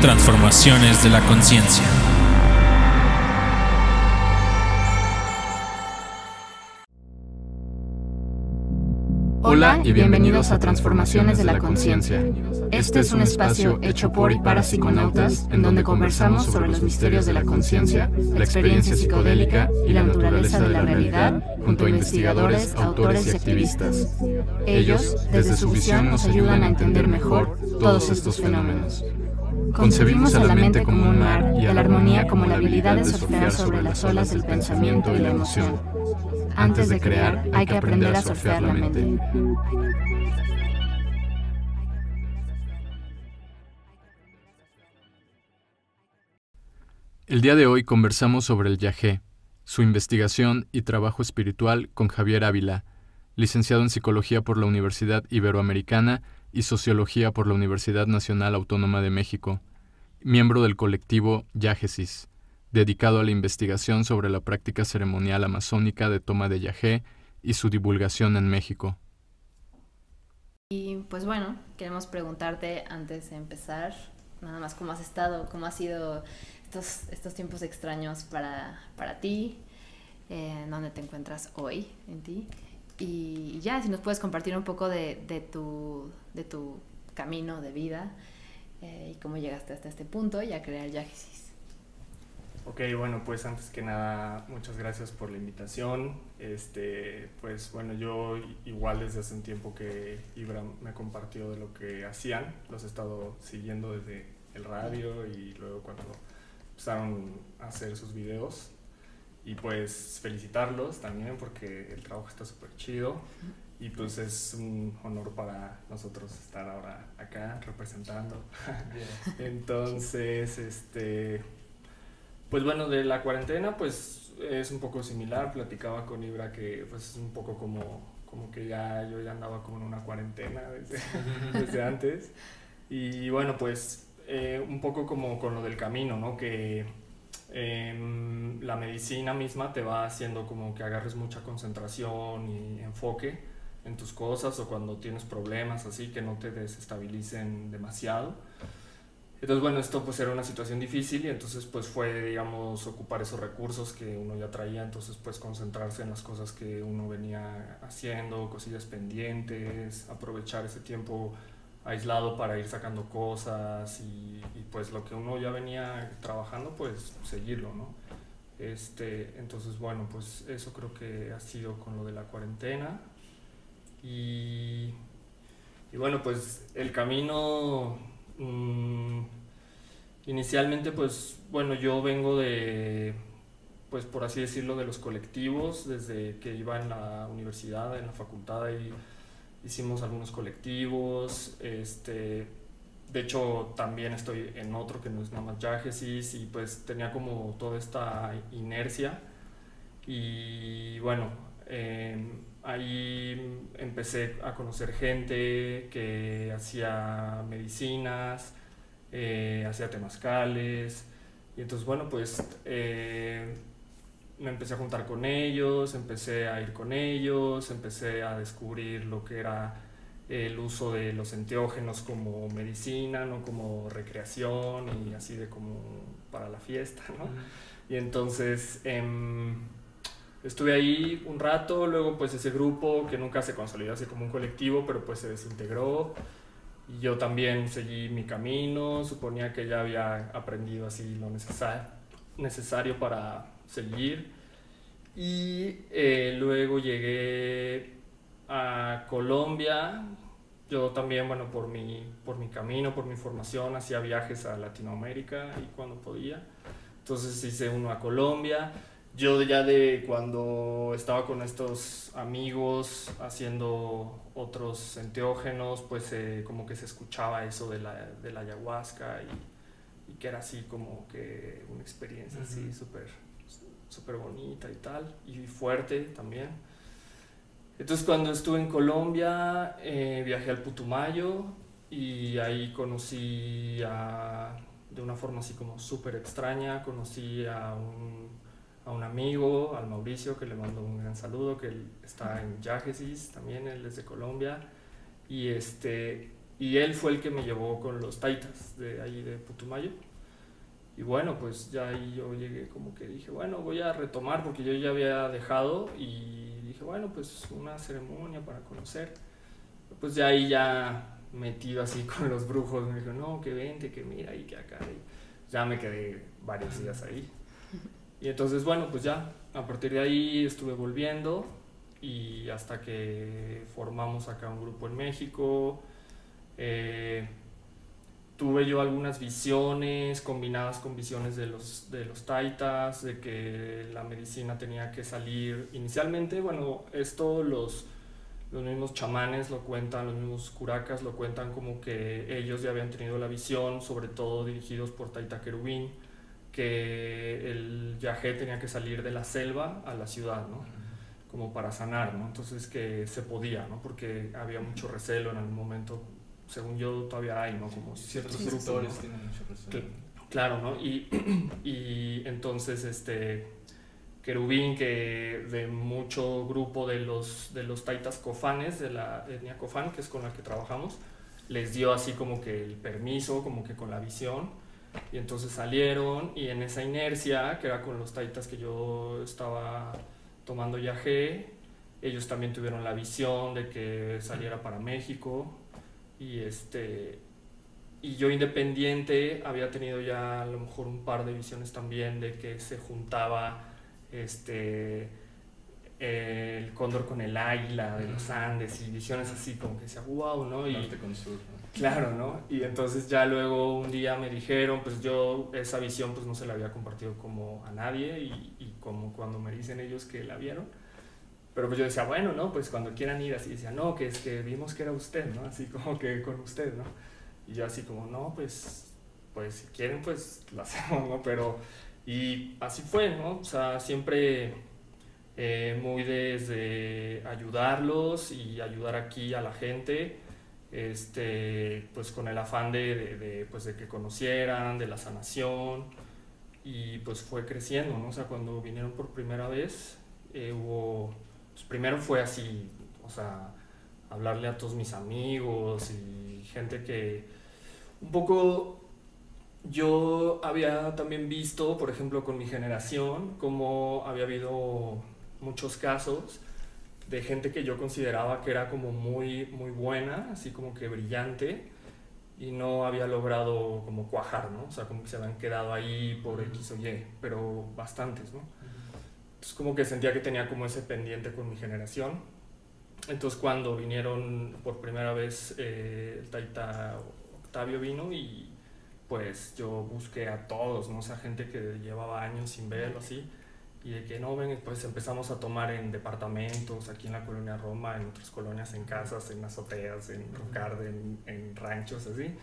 Transformaciones de la conciencia. Hola y bienvenidos a Transformaciones de la Conciencia. Este es un espacio hecho por y para psiconautas en donde conversamos sobre los misterios de la conciencia, la experiencia psicodélica y la naturaleza de la realidad junto a investigadores, autores y activistas. Ellos, desde su visión, nos ayudan a entender mejor todos estos fenómenos. Concebimos a la mente como un mar y a la armonía como la habilidad de surfear sobre las olas del pensamiento y la emoción. Antes de crear, hay que aprender a surfear la mente. El día de hoy conversamos sobre el yagé, su investigación y trabajo espiritual con Javier Ávila, licenciado en Psicología por la Universidad Iberoamericana y Sociología por la Universidad Nacional Autónoma de México, miembro del colectivo Yagesis, dedicado a la investigación sobre la práctica ceremonial amazónica de toma de yagé y su divulgación en México. Y pues bueno, queremos preguntarte antes de empezar, nada más cómo has estado, cómo ha sido estos, estos tiempos extraños para, para ti, eh, dónde te encuentras hoy en ti. Y ya, si nos puedes compartir un poco de, tu, de tu camino de vida eh, y cómo llegaste hasta este punto y a crear Yagesis. Ok, bueno, pues antes que nada, muchas gracias por la invitación. Este, pues bueno, yo igual desde hace un tiempo que Ibra me compartió de lo que hacían, los he estado siguiendo desde el radio y luego cuando empezaron a hacer sus videos. Y pues felicitarlos también porque el trabajo está súper chido y pues es un honor para nosotros estar ahora acá representando. Entonces, este, pues bueno, de la cuarentena pues es un poco similar, platicaba con Ibra que pues es un poco como, como que ya yo ya andaba como en una cuarentena desde, desde antes. Y bueno, pues eh, un poco como con lo del camino, ¿no? Que eh, la medicina misma te va haciendo como que agarres mucha concentración y enfoque en tus cosas o cuando tienes problemas así que no te desestabilicen demasiado. Entonces, bueno, esto pues era una situación difícil y entonces pues fue, digamos, ocupar esos recursos que uno ya traía, entonces pues concentrarse en las cosas que uno venía haciendo, cosillas pendientes, aprovechar ese tiempo aislado para ir sacando cosas y, pues lo que uno ya venía trabajando, pues seguirlo, ¿no? Este, entonces, bueno, pues eso creo que ha sido con lo de la cuarentena. Y, y bueno, pues el camino, mmm, inicialmente, pues bueno, yo vengo de, pues por así decirlo, de los colectivos, desde que iba en la universidad, en la facultad y hicimos algunos colectivos, este, de hecho también estoy en otro que no es nada más Yagesis y pues tenía como toda esta inercia. Y bueno, eh, ahí empecé a conocer gente que hacía medicinas, eh, hacía temazcales. Y entonces bueno pues eh, me empecé a juntar con ellos, empecé a ir con ellos, empecé a descubrir lo que era el uso de los enteógenos como medicina, no como recreación y así de como para la fiesta, ¿no? Y entonces eh, estuve ahí un rato, luego pues ese grupo que nunca se consolidó así como un colectivo, pero pues se desintegró. Y yo también seguí mi camino, suponía que ya había aprendido así lo necesario, necesario para seguir. Y eh, luego llegué a Colombia. Yo también, bueno, por mi, por mi camino, por mi formación, hacía viajes a Latinoamérica y cuando podía. Entonces hice uno a Colombia. Yo ya de cuando estaba con estos amigos haciendo otros enteógenos, pues eh, como que se escuchaba eso de la, de la ayahuasca y, y, que era así como que una experiencia uh -huh. así súper súper bonita y tal, y fuerte también. Entonces cuando estuve en Colombia eh, viajé al Putumayo y ahí conocí a, de una forma así como súper extraña, conocí a un, a un, amigo, al Mauricio, que le mando un gran saludo, que él está en Yagesis, también él es de Colombia, y este y él fue el que me llevó con los taitas de ahí de Putumayo. Y bueno, pues ya ahí yo llegué como que dije, bueno, voy a retomar porque yo ya había dejado y dije, bueno, pues una ceremonia para conocer. Pues ya ahí ya metido así con los brujos, me dijo, no, que vente, que mira y que acá. Y ya me quedé varios días ahí. Y entonces, bueno, pues ya, a partir de ahí estuve volviendo y hasta que formamos acá un grupo en México. Eh, tuve yo algunas visiones combinadas con visiones de los, de los taitas, de que la medicina tenía que salir. Inicialmente, bueno, esto los, los mismos chamanes lo cuentan, los mismos curacas lo cuentan como que ellos ya habían tenido la visión, sobre todo dirigidos por Taita Querubín, que el yajé tenía que salir de la selva a la ciudad, ¿no? Como para sanar, ¿no? Entonces que se podía, ¿no? Porque había mucho recelo en algún momento según yo todavía hay, ¿no? Como ciertos sectores tienen mucho recelo. Claro, ¿no? Y, y entonces, este, Querubín, que de mucho grupo de los, de los taitas cofanes, de la etnia cofán, que es con la que trabajamos, les dio así como que el permiso, como que con la visión, y entonces salieron, y en esa inercia, que era con los taitas que yo estaba tomando yagé, ellos también tuvieron la visión de que saliera para México, y este y yo independiente había tenido ya a lo mejor un par de visiones también de que se juntaba este el cóndor con el águila de los Andes y visiones así como que decía wow no y claro no y entonces ya luego un día me dijeron pues yo esa visión pues no se la había compartido como a nadie y, y como cuando me dicen ellos que la vieron pero pues yo decía, bueno, ¿no? Pues cuando quieran ir así, decía, no, que es que vimos que era usted, ¿no? Así como que con usted, ¿no? Y yo así como, no, pues, pues si quieren, pues lo hacemos, ¿no? Pero, y así fue, ¿no? O sea, siempre eh, muy desde ayudarlos y ayudar aquí a la gente, este, pues con el afán de, pues de que conocieran, de la sanación, y pues fue creciendo, ¿no? O sea, cuando vinieron por primera vez, eh, hubo pues primero fue así, o sea, hablarle a todos mis amigos y gente que un poco yo había también visto, por ejemplo, con mi generación, cómo había habido muchos casos de gente que yo consideraba que era como muy, muy buena, así como que brillante, y no había logrado como cuajar, ¿no? O sea, como que se habían quedado ahí por X o Y, pero bastantes, ¿no? Entonces como que sentía que tenía como ese pendiente con mi generación. Entonces cuando vinieron por primera vez eh, el Taita Octavio vino y pues yo busqué a todos, ¿no? O sea, gente que llevaba años sin verlo así. Y de que no ven, pues empezamos a tomar en departamentos, aquí en la colonia Roma, en otras colonias, en casas, en azoteas, en Rocarde, en, en ranchos, así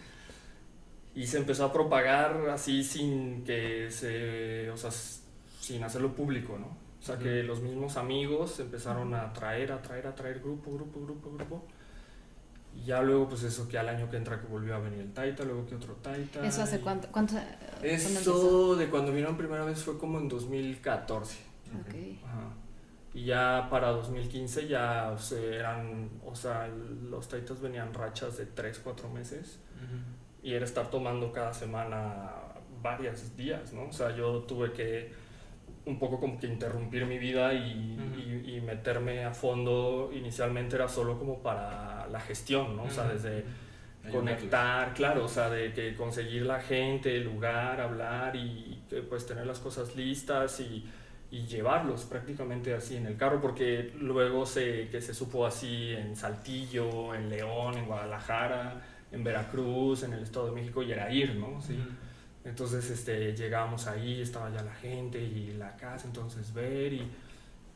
y se empezó a propagar así sin que se, o sea, sin hacerlo público, ¿no? O sea, que los mismos amigos empezaron a traer, a traer, a traer grupo, grupo, grupo, grupo. Y ya luego, pues eso que al año que entra que volvió a venir el Taita, luego que otro Taita. ¿Eso hace cuánto? cuánto eso de cuando vinieron primera vez fue como en 2014. Okay. Ajá. Y ya para 2015 ya o sea, eran, o sea, los Taitas venían rachas de 3, 4 meses. Y era estar tomando cada semana varios días, ¿no? O sea, yo tuve que un poco como que interrumpir mi vida y, y, meterme a fondo. Inicialmente era solo como para la gestión, ¿no? O sea, desde conectar, claro, o sea, de que conseguir la gente, el lugar, hablar y pues tener las cosas listas y, y, llevarlos prácticamente así en el carro, porque luego se, que se supo así en Saltillo, en León, en Guadalajara, en Veracruz, en el Estado de México, y era ir, ¿no? Sí. Entonces este, llegamos ahí, estaba ya la gente y la casa, entonces ver y,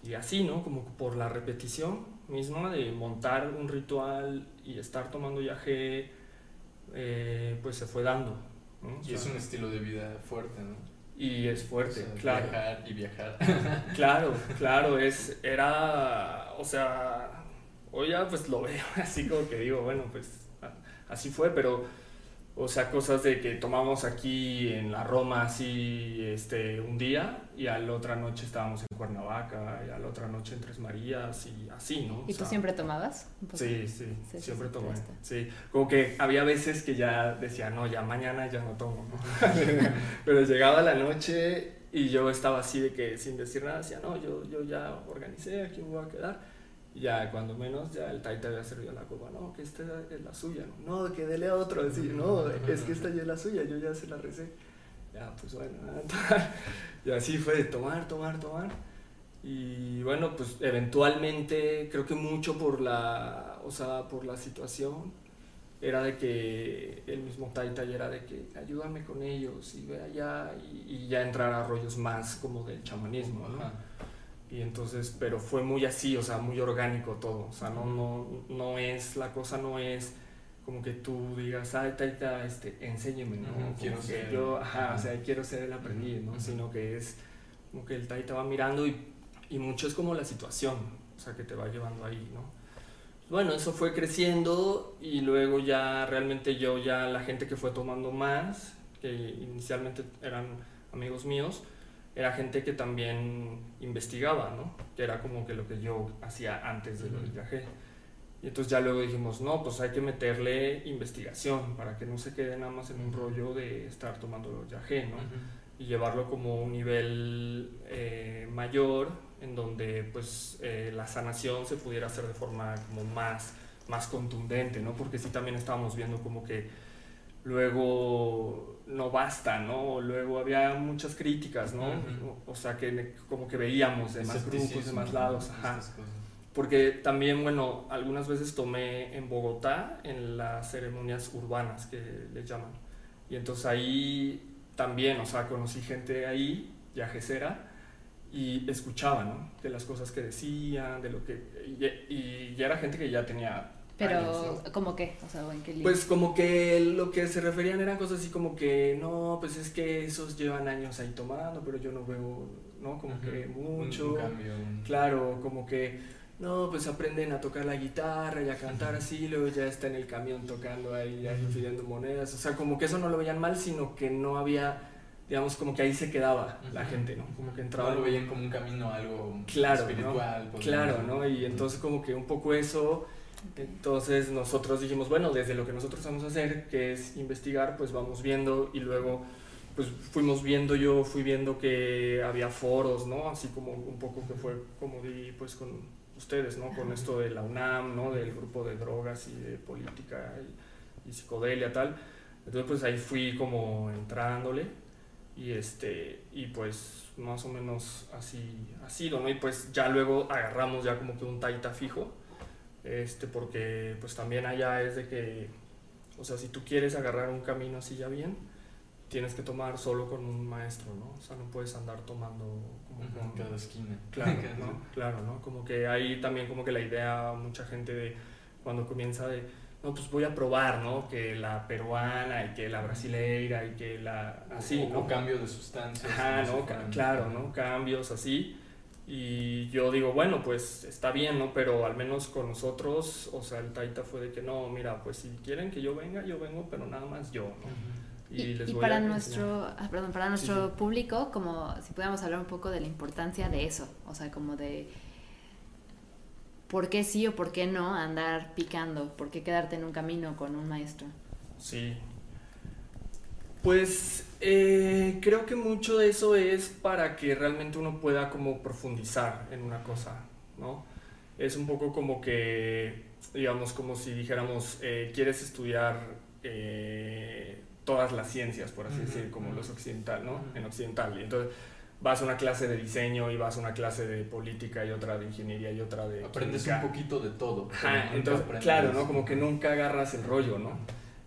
y así, ¿no? Como por la repetición misma de montar un ritual y estar tomando viaje, eh, pues se fue dando. Y es un estilo de vida fuerte, ¿no? Y es fuerte, claro. Viajar y viajar. claro, claro, es, era, o sea, hoy ya pues lo veo así como que digo, bueno, pues así fue, pero O sea, cosas de que tomamos aquí en la Roma así este, un día y a la otra noche estábamos en Cuernavaca y a la otra noche en Tres Marías y así, ¿no? ¿Y tú siempre tomabas? Sí, sí, siempre tomé. Sí, como que había veces que ya decía, no, ya mañana ya no tomo, ¿no? Pero llegaba la noche y yo estaba así de que sin decir nada decía, no, yo, yo ya organicé, aquí me voy a quedar ya cuando menos ya el taita había servido la copa, no, que esta es la suya, no, no que dele a otro, decir, no, es que esta ya es la suya, yo ya se la recé. Ya, pues bueno, y así fue de tomar, tomar, tomar. Y bueno, pues eventualmente, creo que mucho por la, o sea, por la situación, era de que el mismo Taita era de que ayúdame con ellos y ve allá y ya entrar a rollos más como del chamanismo, ¿no? Y entonces, pero fue muy así, o sea, muy orgánico todo. O sea, no, no, no es, la cosa no es como que tú digas, ay, taita, este, enséñeme, ¿no? quiero ser. Yo, ajá, o sea, quiero ser el aprendiz, ¿no? Sino que es como que el taita va mirando y, y mucho es como la situación, o sea, que te va llevando ahí, ¿no? Bueno, eso fue creciendo y luego ya realmente yo ya la gente que fue tomando más, que inicialmente eran amigos míos, era gente que también investigaba, ¿no? Que era como que lo que yo hacía antes de lo del viaje. Y entonces ya luego dijimos, no, pues hay que meterle investigación para que no se quede nada más en un rollo de estar tomando los viaje, ¿no? Y llevarlo como un nivel eh, mayor en donde pues eh, la sanación se pudiera hacer de forma como más, más contundente, ¿no? Porque sí también estábamos viendo como que luego no basta, ¿no? Luego había muchas críticas, ¿no? o, sea, que como que veíamos de más grupos, de más lados, ajá. Porque también, bueno, algunas veces tomé en Bogotá en las ceremonias urbanas que le llaman. Y entonces ahí también, o sea, conocí gente ahí, viajecera, y escuchaba, ¿no? De las cosas que decían, de lo que... Y, y ya era gente que ya tenía pero, ¿cómo qué? O sea, ¿en qué Pues como que lo que se referían eran cosas así como que, no, pues es que esos llevan años ahí tomando, pero yo no veo, ¿no? Como que mucho. cambio. Claro, como que, no, pues aprenden a tocar la guitarra y a cantar así, luego ya está en el camión tocando ahí, ahí pidiendo monedas. O sea, como que eso no lo veían mal, sino que no había digamos, como que ahí se quedaba la gente, ¿no? Como que entraba. No lo veían como un camino, algo claro, espiritual. Claro, ¿no? Y entonces, como que un poco eso entonces nosotros dijimos, bueno, desde lo que nosotros vamos a hacer, que es investigar, pues vamos viendo y luego pues fuimos viendo, yo fui viendo que había foros, ¿no? Así como un poco que fue como di pues con ustedes, ¿no? Con esto de la UNAM, ¿no? Del grupo de drogas y de política y, psicodelia, tal. Entonces pues ahí fui como entrándole y este y pues más o menos así ha sido, ¿no? Y pues ya luego agarramos ya como que un taita fijo este, porque pues también allá es de que, o sea, si tú quieres agarrar un camino así ya bien, tienes que tomar solo con un maestro, ¿no? O sea, no puedes andar tomando como con cada esquina. Claro, ¿no? Claro, ¿no? Como que hay también como que la idea, mucha gente de cuando comienza de, no, pues voy a probar, ¿no? Que la peruana y que la brasileira y que la... Así, o, ¿no? cambio de sustancias. Ajá, ¿no? Claro, ¿no? Cambios así. Y yo digo, bueno, pues está bien, ¿no? Pero al menos con nosotros, o sea, el Taita fue de que no, mira, pues si quieren que yo venga, yo vengo, pero nada más yo, ¿no? Y, les voy para, nuestro, ah, perdón, para nuestro público, como si pudiéramos hablar un poco de la importancia de eso, o sea, como de por qué sí o por qué no andar picando, por qué quedarte en un camino con un maestro. Sí. Pues eh, creo que mucho de eso es para que realmente uno pueda como profundizar en una cosa, ¿no? Es un poco como que, digamos, como si dijéramos, eh, quieres estudiar eh, todas las ciencias, por así decir, como los occidental, ¿no? En occidental. Y entonces vas a una clase de diseño y vas a una clase de política y otra de ingeniería y otra de... Aprendes un poquito de todo. entonces, claro, ¿no? Como que nunca agarras el rollo, ¿no?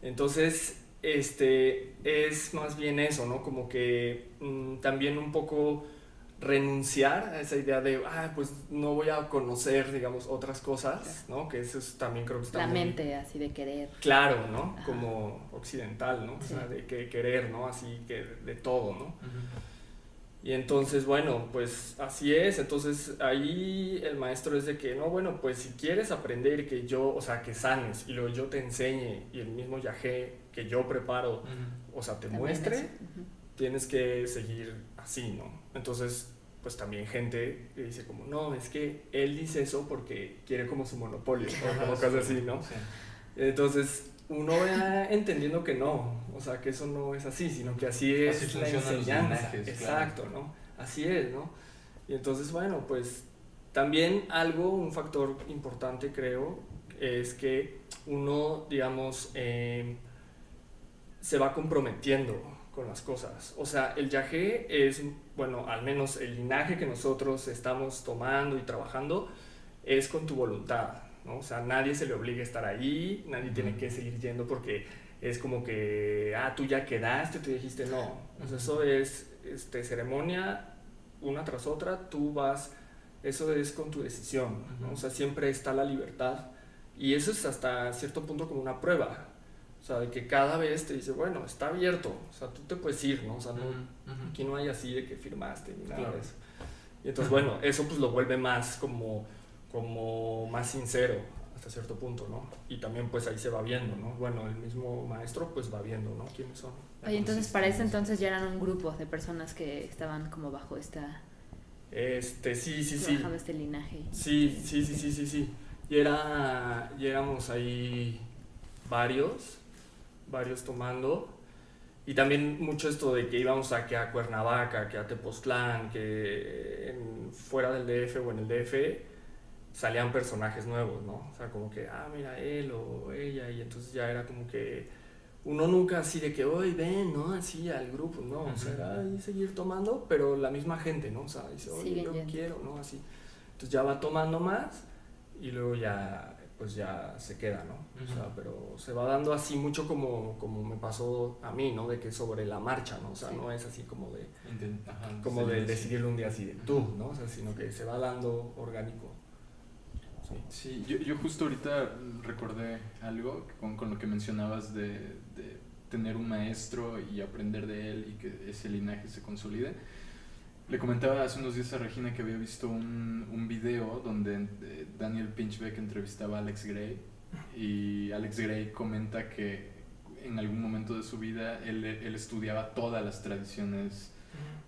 Entonces, este, es más bien eso, ¿no? Como que mm, también un poco renunciar a esa idea de, ah, pues no voy a conocer, digamos, otras cosas, ¿no? Que eso es, también creo que está La mente, así de querer. Claro, ¿no? Como occidental, ¿no? O sea, de que querer, ¿no? Así que de todo, ¿no? Y entonces, bueno, pues así es. Entonces ahí el maestro es de que, no, bueno, pues si quieres aprender que yo, o sea, que sanes y luego yo te enseñe y el mismo yagé que yo preparo, o sea, te muestre, tienes que seguir así, ¿no? Entonces, pues también gente que dice como, no, es que él dice eso porque quiere como su monopolio, o como cosas así, ¿no? Entonces, uno va entendiendo que no, o sea, que eso no es así, sino que así es la enseñanza. Exacto, ¿no? Así es, ¿no? Y entonces, bueno, pues también algo, un factor importante creo, es que uno, digamos, eh, se va comprometiendo con las cosas. O sea, el yagé es, bueno, al menos el linaje que nosotros estamos tomando y trabajando es con tu voluntad, ¿no? O sea, nadie se le obliga a estar ahí, nadie tiene que seguir yendo porque es como que, ah, tú ya quedaste, tú dijiste no. O sea, eso es este, ceremonia una tras otra, tú vas, eso es con tu decisión, ¿no? O sea, siempre está la libertad. Y eso es hasta cierto punto como una prueba, o sea, de que cada vez te dice, bueno, está abierto, o sea, tú te puedes ir, ¿no? O sea, no, aquí no hay así de que firmaste ni nada de eso. Y entonces, bueno, eso pues lo vuelve más como, como más sincero hasta cierto punto, ¿no? Y también pues ahí se va viendo, ¿no? Bueno, el mismo maestro pues va viendo, ¿no? ¿Quiénes son? Oye, entonces para ese entonces ya eran un grupo de personas que estaban como bajo esta... Este, sí, sí, sí. Bajo este linaje. Sí, sí, sí, sí, sí, sí. Y, era, y éramos ahí varios varios tomando. Y también mucho esto de que íbamos a, que a Cuernavaca, que a Tepoztlán, que fuera del DF o en el DF salían personajes nuevos, ¿no? O sea, como que, ah, mira, él o ella, y entonces ya era como que uno nunca así de que, hoy ven, ¿no? Así al grupo, ¿no? O sea, ahí seguir tomando, pero la misma gente, ¿no? O sea, dice, oye, yo quiero, ¿no? Así. Entonces ya va tomando más y luego ya pues ya se queda, ¿no? O sea, pero se va dando así mucho como, como me pasó a mí, ¿no? De que sobre la marcha, ¿no? O sea, no es así como de, como de decidirlo un día así de tú, ¿no? O sea, sino que se va dando orgánico. Sí, yo, yo, justo ahorita recordé algo con, con lo que mencionabas de, de, tener un maestro y aprender de él y que ese linaje se consolide. Le comentaba hace unos días a Regina que había visto un, un video donde eh, Daniel Pinchbeck entrevistaba a Alex Gray y Alex Gray comenta que en algún momento de su vida él, él estudiaba todas las tradiciones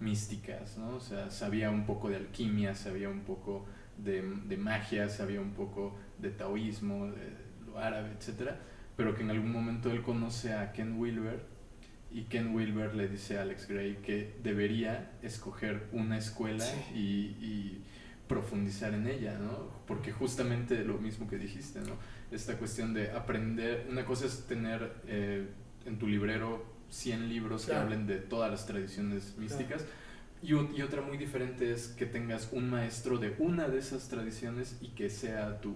místicas, ¿no? O sea, sabía un poco de alquimia, sabía un poco de, de magia, sabía un poco de taoísmo, de lo árabe, etc. Pero que en algún momento él conoce a Ken Wilber y Ken Wilber le dice a Alex Gray que debería escoger una escuela y, profundizar en ella, ¿no? Porque justamente lo mismo que dijiste, ¿no? Esta cuestión de aprender, una cosa es tener eh, en tu librero 100 libros que hablen de todas las tradiciones místicas. Y, y, otra muy diferente es que tengas un maestro de una de esas tradiciones y que sea tu,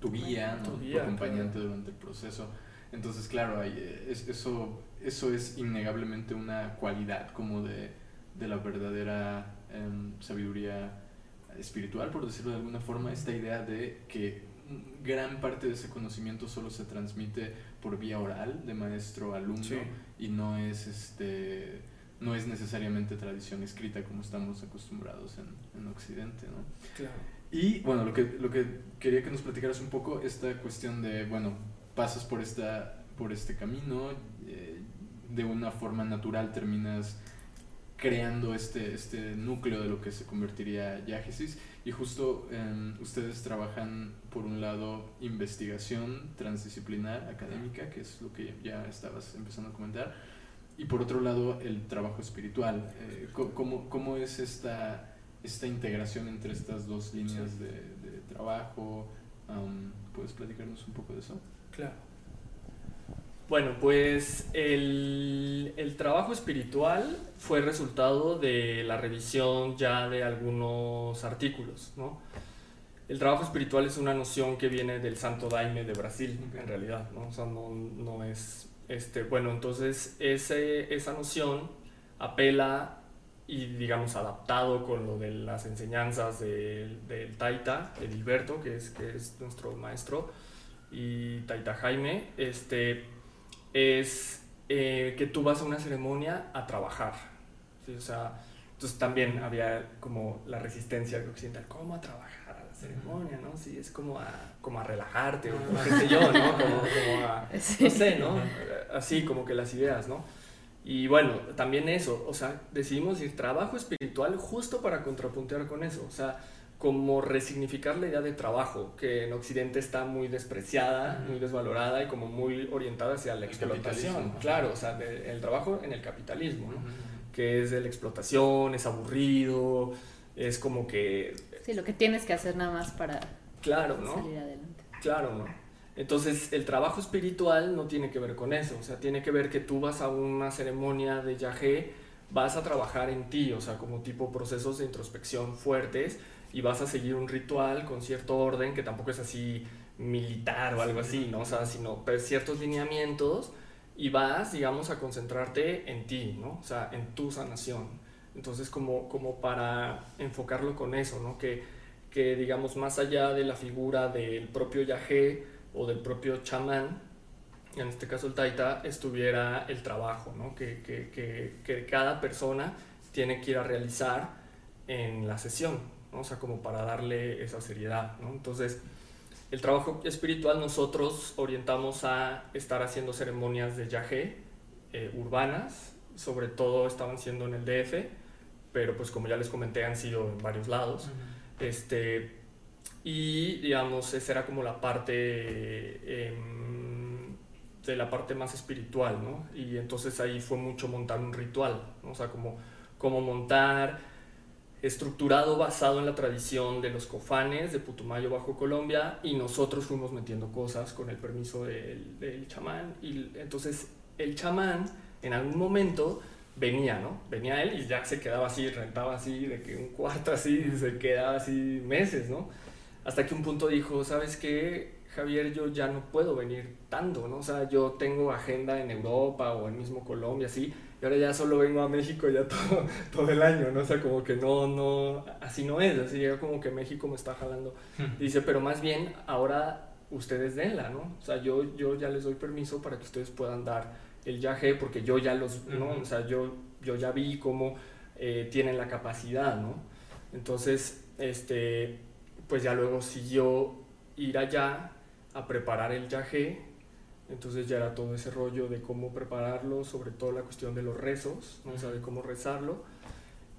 tu guía, ¿no? tu, acompañante durante el proceso. Entonces, claro, eh, eso, eso es innegablemente una cualidad como de, de la verdadera em, sabiduría espiritual, por decirlo de alguna forma, esta idea de que gran parte de ese conocimiento solo se transmite por vía oral, de maestro a alumno, y no es este no es necesariamente tradición escrita como estamos acostumbrados en, en Occidente, ¿no? Claro. Y bueno, lo que, lo que quería que nos platicaras un poco, esta cuestión de, bueno, pasas por, esta, por este camino, eh, de una forma natural terminas creando este, este núcleo de lo que se convertiría Yágesis y justo em, ustedes trabajan por un lado investigación transdisciplinar académica, que es lo que ya estabas empezando a comentar, y por otro lado el trabajo espiritual. Eh, ¿cómo, ¿cómo, es esta, esta integración entre estas dos líneas de, de trabajo? ¿Puedes platicarnos un poco de eso? Claro. Bueno, pues el, el, trabajo espiritual fue resultado de la revisión ya de algunos artículos, ¿no? El trabajo espiritual es una noción que viene del Santo Daime de Brasil, en realidad, ¿no? O sea, no, no es, este, bueno, entonces ese, esa noción apela y, digamos, adaptado con lo de las enseñanzas del, del Taita, de Gilberto, que es, que es nuestro maestro, y Taita Jaime, este, es eh, que tú vas a una ceremonia a trabajar. O sea, Entonces también había como la resistencia occidental, ¿cómo a trabajar a la ceremonia, no? Sí, es como a, como a relajarte, o qué sé yo, ¿no? Como, como a, no sé, ¿no? Así como que las ideas, ¿no? Y bueno, también eso, o sea, decidimos ir trabajo espiritual justo para contrapuntear con eso, o sea, como resignificar la idea de trabajo, que en Occidente está muy despreciada, muy desvalorada y como muy orientada hacia la explotación. Claro, o sea, el trabajo en el capitalismo, ¿no? que es de la explotación, es aburrido, es como que... Sí, lo que tienes que hacer nada más para claro, ¿no? salir adelante. Claro, ¿no? Entonces, el trabajo espiritual no tiene que ver con eso, o sea, tiene que ver que tú vas a una ceremonia de yagé, vas a trabajar en ti, o sea, como tipo procesos de introspección fuertes y vas a seguir un ritual con cierto orden que tampoco es así militar o algo así, ¿no? O sea, sino ciertos lineamientos y vas, digamos, a concentrarte en ti, ¿no? O sea, en tu sanación. Entonces, como, como para enfocarlo con eso, ¿no? Que, que, digamos, más allá de la figura del propio yagé, o del propio chamán, en este caso el taita, estuviera el trabajo ¿no? que, que, que, que, cada persona tiene que ir a realizar en la sesión, ¿no? o sea, como para darle esa seriedad. ¿no? Entonces, el trabajo espiritual nosotros orientamos a estar haciendo ceremonias de yagé eh, urbanas, sobre todo estaban siendo en el DF, pero pues como ya les comenté han sido en varios lados. este, y digamos, esa era como la parte em, de la parte más espiritual, ¿no? Y entonces ahí fue mucho montar un ritual, ¿no? o sea, como, como montar estructurado basado en la tradición de los cofanes de Putumayo bajo Colombia y nosotros fuimos metiendo cosas con el permiso del, del chamán y entonces el chamán en algún momento venía, ¿no? Venía él y ya se quedaba así, rentaba así, de que un cuarto así, se quedaba así meses, ¿no? Hasta que un punto dijo, ¿sabes qué, Javier? Yo ya no puedo venir tanto, ¿no? O sea, yo tengo agenda en Europa o en mismo Colombia, así, y ahora ya solo vengo a México ya todo, todo el año, ¿no? O sea, como que no, no, así no es, así ya como que México me está jalando. dice, pero más bien ahora ustedes denla, ¿no? O sea, yo, yo ya les doy permiso para que ustedes puedan dar el viaje porque yo ya los, ¿no? O sea, yo, yo ya vi cómo eh, tienen la capacidad, ¿no? Entonces, este pues ya luego siguió ir allá a preparar el yagé, entonces ya era todo ese rollo de cómo prepararlo, sobre todo la cuestión de los rezos, ¿no? o cómo rezarlo,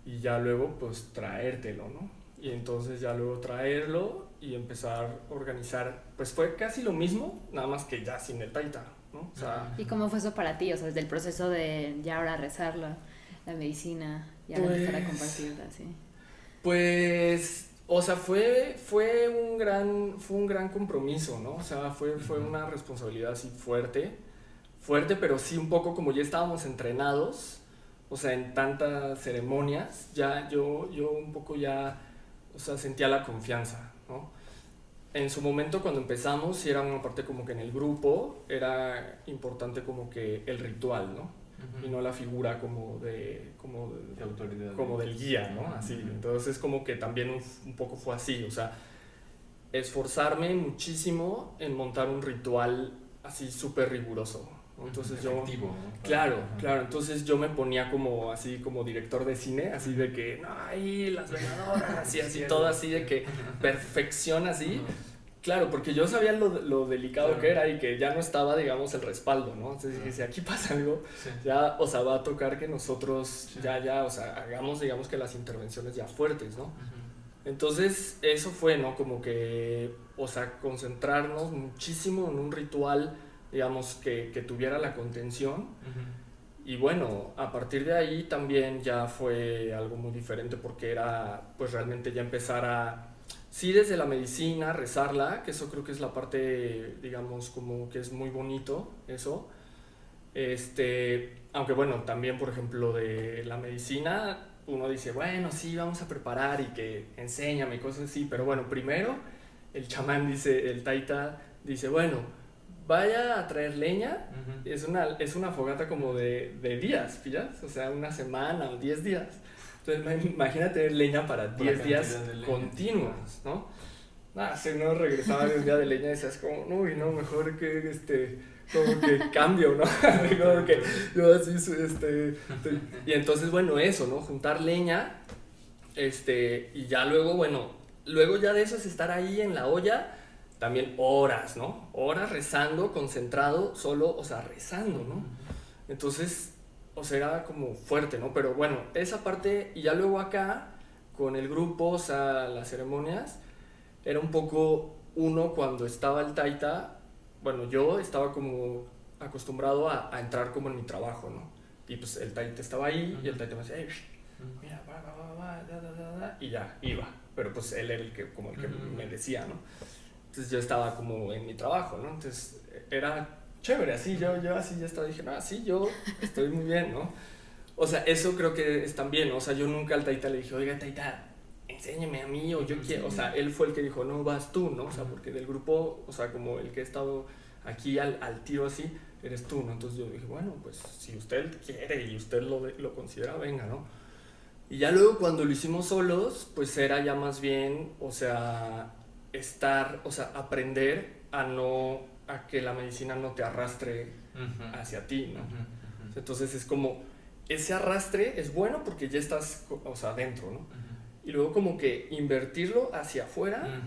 y ya luego pues traértelo, ¿no? Y entonces ya luego traerlo y empezar a organizar, pues fue casi lo mismo, nada más que ya sin el taita, ¿no? O sea, ¿Y cómo fue eso para ti? O sea, desde el proceso de ya ahora rezarlo, la medicina, y ahora Pues- empezar a compartirla, sí. Pues, o sea, fue, fue, un gran, fue un gran compromiso, ¿no? O sea, fue, fue una responsabilidad así fuerte, fuerte, pero sí un poco como ya estábamos entrenados, o sea, en tantas ceremonias, ya yo, yo un poco ya, o sea, sentía la confianza, ¿no? En su momento cuando empezamos, sí era una parte como que en el grupo era importante como que el ritual, ¿no? Y no la figura como de como de, De autoridad. como del guía, ¿no? Así, Ujú. entonces como que también un, un poco fue así, o sea, esforzarme muchísimo en montar un ritual así súper riguroso, ¿no? entonces yo Efectivo, ¿no? Claro, Ajá. claro. Entonces yo me ponía como así como director de cine, así de que, no, ahí las veladoras y así todo así de que perfección así. Claro, porque yo sabía lo, lo delicado Claro. que era y que ya no estaba, digamos, el respaldo, ¿no? Entonces dije, si aquí pasa algo, Sí. ya, o sea, va a tocar que nosotros Sí. ya, ya, o sea, hagamos, digamos, que las intervenciones ya fuertes, ¿no? Entonces, eso fue, ¿no? Como que, o sea, concentrarnos muchísimo en un ritual, digamos, que, que tuviera la contención. Y bueno, a partir de ahí también ya fue algo muy diferente porque era, pues realmente ya empezar a, sí desde la medicina, rezarla, que eso creo que es la parte, digamos, como que es muy bonito, eso. Este, aunque bueno, también por ejemplo de la medicina, uno dice, bueno, sí, vamos a preparar y que enséñame cosas así, pero bueno, primero el chamán dice, el taita dice, bueno, vaya a traer leña, es una, es una fogata como de, de días, ¿pillas? O sea, una semana o 10 días. Entonces, ma- imagínate leña para Por la 10 días continuos, ¿no? nada, si no regresaba de un día de leña y decías como, uy, no, mejor que este, como que cambio, ¿no? como que yo así, este, y entonces, bueno, eso, ¿no? Juntar leña, este, y ya luego, bueno, luego ya de eso es estar ahí en la olla, también horas, ¿no? Horas rezando, concentrado, solo, o sea, rezando, ¿no? Entonces, o sea, era como fuerte, ¿no? Pero bueno, esa parte, y ya luego acá, con el grupo, o sea, las ceremonias, era un poco uno cuando estaba el taita, bueno, yo estaba como acostumbrado a, a entrar como en mi trabajo, ¿no? Y pues el taita estaba ahí y el taita me decía, mira, va, va, va, va, da, da, da, y ya, iba. Pero pues él era el que, como el que me decía, ¿no? Entonces yo estaba como en mi trabajo, ¿no? Entonces era chévere, así yo, yo así ya estaba, dije, ah, sí, yo estoy muy bien, ¿no? O sea, eso creo que es también, ¿no? O sea, yo nunca al Taita le dije, oiga, Taita, enséñame a mí, o yo quiero, o sea, él fue el que dijo, no, vas tú, ¿no? O sea, porque del grupo, o sea, como el que he estado aquí al, al tiro así, eres tú, ¿no? Entonces yo dije, bueno, pues si usted quiere y usted lo, lo considera, venga, ¿no? Y ya luego cuando lo hicimos solos, pues era ya más bien, o sea, estar, o sea, aprender a no a que la medicina no te arrastre hacia ti, ¿no? Entonces es como, ese arrastre es bueno porque ya estás, o sea, adentro, ¿no? Y luego como que invertirlo hacia afuera,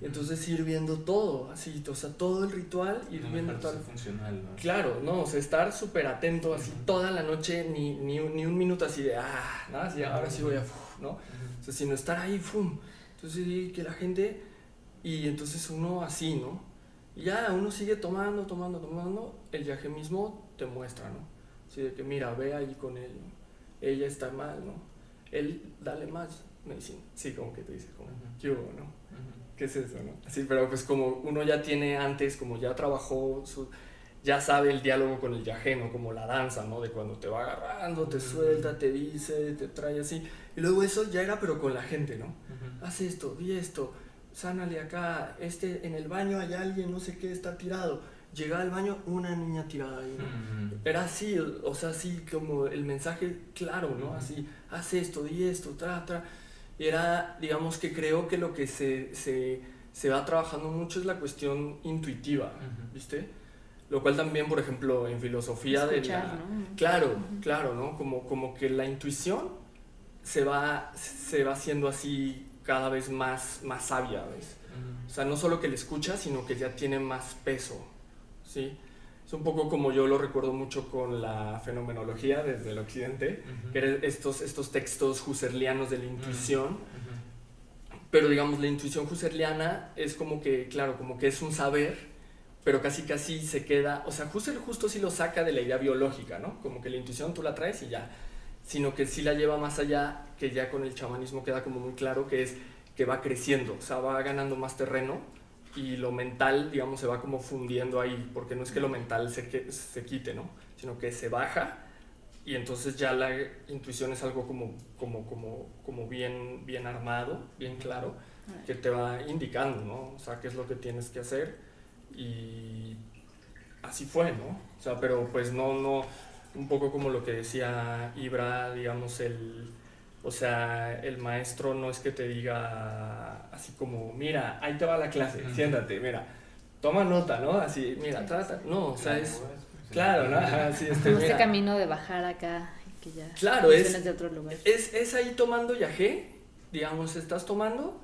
y entonces ir viendo todo, así, o sea, todo el ritual, ir viendo todo. funcional, ¿no? Claro, no, o sea, estar súper atento, así, toda la noche, ni, ni, ni, un minuto así de, ah, nada, así, ahora sí voy a, ¿no? O sea, sino estar ahí, ¡fum! Entonces, que la gente, y entonces uno así, ¿no? Y ya uno sigue tomando, tomando, tomando, el viaje mismo te muestra, ¿no? Así de que mira, ve ahí con él, ¿no? Ella está mal, ¿no? Él, dale más medicina. Sí, como que te dice, como, ¿qué hubo, no? ¿Qué es eso, no? Sí, pero pues como uno ya tiene antes, como ya trabajó, su, ya sabe el diálogo con el viaje, ¿no? Como la danza, ¿no? De cuando te va agarrando, te suelta, te dice, te trae así. Y luego eso ya era, pero con la gente, ¿no? Haz esto, di esto sánale acá, este, en el baño hay alguien, no sé qué, está tirado. Llega al baño, una niña tirada ahí, Era así, o sea, así como el mensaje claro, ¿no? Así, haz esto, di esto, tra, tra. Era, digamos que creo que lo que se, se, se va trabajando mucho es la cuestión intuitiva, ¿viste? Lo cual también, por ejemplo, en filosofía de la... Claro, claro, ¿no? Como, como que la intuición se va, se va haciendo así cada vez más, más sabia, ¿ves? O sea, no solo que le escucha, sino que ya tiene más peso, ¿sí? Es un poco como yo lo recuerdo mucho con la fenomenología desde el occidente, que eran estos, estos textos husserlianos de la intuición, pero digamos, la intuición husserliana es como que, claro, como que es un saber, pero casi casi se queda, o sea, Husserl justo sí lo saca de la idea biológica, ¿no? Como que la intuición tú la traes y ya, sino que sí la lleva más allá, que ya con el chamanismo queda como muy claro, que es que va creciendo, o sea, va ganando más terreno y lo mental, digamos, se va como fundiendo ahí, porque no es que lo mental se, se quite, ¿no? Sino que se baja y entonces ya la intuición es algo como, como, como, como bien, bien armado, bien claro, que te va indicando, ¿no? O sea, qué es lo que tienes que hacer y así fue, ¿no? O sea, pero pues no, no, un poco como lo que decía Ibra, digamos, el, o sea, el maestro no es que te diga así como, mira, ahí te va la clase, siéntate, mira, toma nota, ¿no? Así, mira, trata, no, o sea, es, claro, ¿no? Así, este, este camino de bajar acá, que ya claro, es, de otro lugar. Es, es ahí tomando yagé, digamos, estás tomando,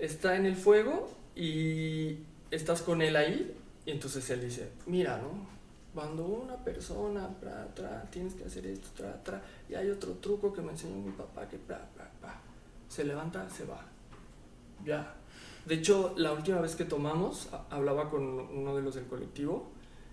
está en el fuego y estás con él ahí, y entonces él dice, mira, ¿no? Cuando una persona, tra, tra, tienes que hacer esto, tra, tra, y hay otro truco que me enseñó mi papá que, pra, pra, pra, se levanta, se va. Ya. De hecho, la última vez que tomamos, hablaba con uno de los del colectivo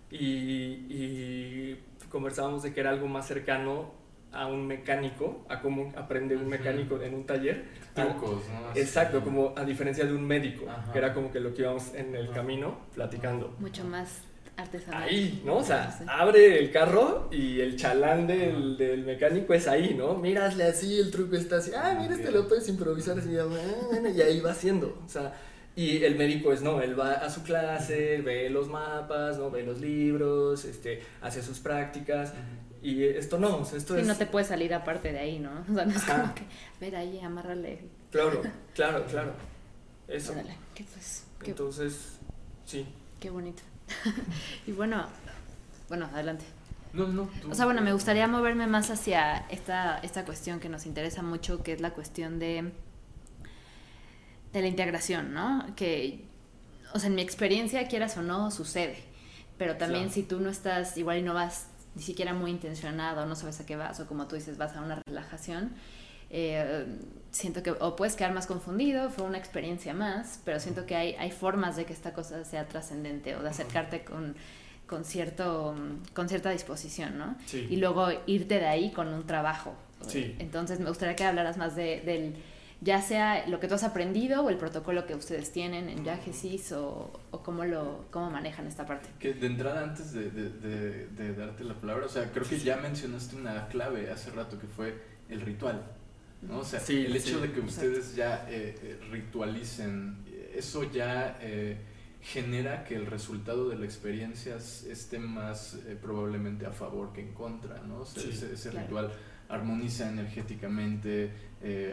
y, y conversábamos de que era algo más cercano a un mecánico, a cómo aprende un mecánico en un taller. Trucos, ¿no? Exacto, como a diferencia de un médico, que era como que lo que íbamos en el camino platicando. Mucho más artesanal. Ahí, ¿no? O sea, abre el carro y el chalán del, del, mecánico es ahí, ¿no? Mírasle así, el truco está así, ah, mira, este lo puedes improvisar así, y ahí va haciendo, o sea, y el médico es, no, él va a su clase, ve los mapas, ¿no? Ve los libros, este, hace sus prácticas, y esto no, o sea, esto es... no te puedes salir aparte de ahí, ¿no? O sea, no es como que, ver ahí, amárrale. Claro, claro, claro. eso. Órale, qué pues, qué, Entonces, sí. qué bonito. y bueno, bueno, adelante. No, no. tú- O sea, bueno, me gustaría moverme más hacia esta, esta cuestión que nos interesa mucho, que es la cuestión de, de la integración, ¿no? Que, o sea, en mi experiencia, quieras o no, sucede. Pero también Claro. si tú no estás, igual y no vas ni siquiera muy intencionado, no sabes a qué vas, o como tú dices, vas a una relajación, eh, siento que o puedes quedar más confundido, fue una experiencia más, pero siento que hay, hay formas de que esta cosa sea trascendente o de acercarte con, con, cierto, con cierta disposición, ¿no? Sí. Y luego irte de ahí con un trabajo. Sí. Entonces me gustaría que hablaras más de, del, ya sea lo que tú has aprendido o el protocolo que ustedes tienen en Yagesis o, o cómo, lo, cómo manejan esta parte. Que de entrada, antes de, de- de- de darte la palabra, o sea, creo que ya mencionaste una clave hace rato que fue el ritual. ¿No? O sea, Sí, el hecho sí. de que ustedes ya eh, eh, ritualicen, eh, eso ya eh, genera que el resultado de la experiencia esté más eh, probablemente a favor que en contra, ¿no? O sea, Sí, ese, ese claro. ritual armoniza energéticamente,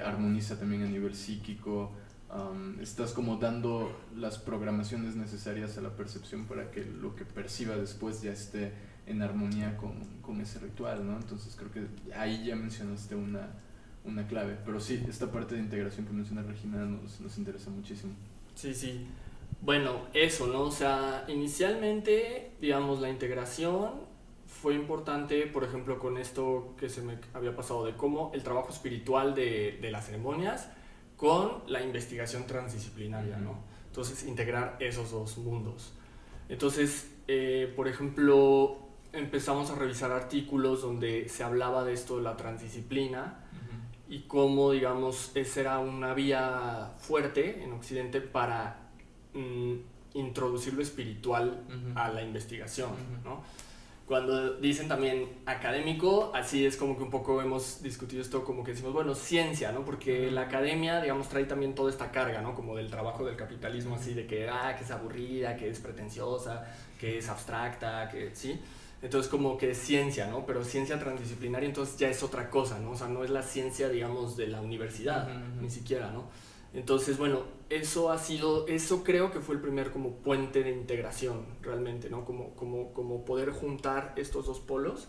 armoniza también a nivel psíquico, um, estás como dando las programaciones necesarias a la percepción para que lo que perciba después ya esté en armonía con, con ese ritual, ¿no? Entonces creo que ahí ya mencionaste una, una clave, pero sí, esta parte de integración que menciona Regina nos, nos interesa muchísimo. Sí, sí. Bueno, eso, ¿no? O sea, inicialmente, digamos, la integración fue importante, por ejemplo, con esto que se me había pasado de cómo el trabajo espiritual de, de las ceremonias con la investigación transdisciplinaria, ¿no? Entonces, integrar esos dos mundos. Entonces, eh, por ejemplo, empezamos a revisar artículos donde se hablaba de esto de la transdisciplina y cómo, digamos, esa era una vía fuerte en Occidente para mm, introducir lo espiritual a la investigación. ¿no? Cuando dicen también académico, así es como que un poco hemos discutido esto, como que decimos, bueno, ciencia, ¿no? Porque la academia, digamos, trae también toda esta carga, ¿no? Como del trabajo del capitalismo, así de que, ah, que es aburrida, que es pretenciosa, que es abstracta, que, ¿sí? Entonces como que es ciencia, ¿no? Pero ciencia transdisciplinaria entonces ya es otra cosa, ¿no? O sea, no es la ciencia, digamos, de la universidad, Ujú, ujú. ni siquiera, ¿no? Entonces, bueno, eso ha sido, eso creo que fue el primer como puente de integración, realmente, ¿no? Como, como, como poder juntar estos dos polos.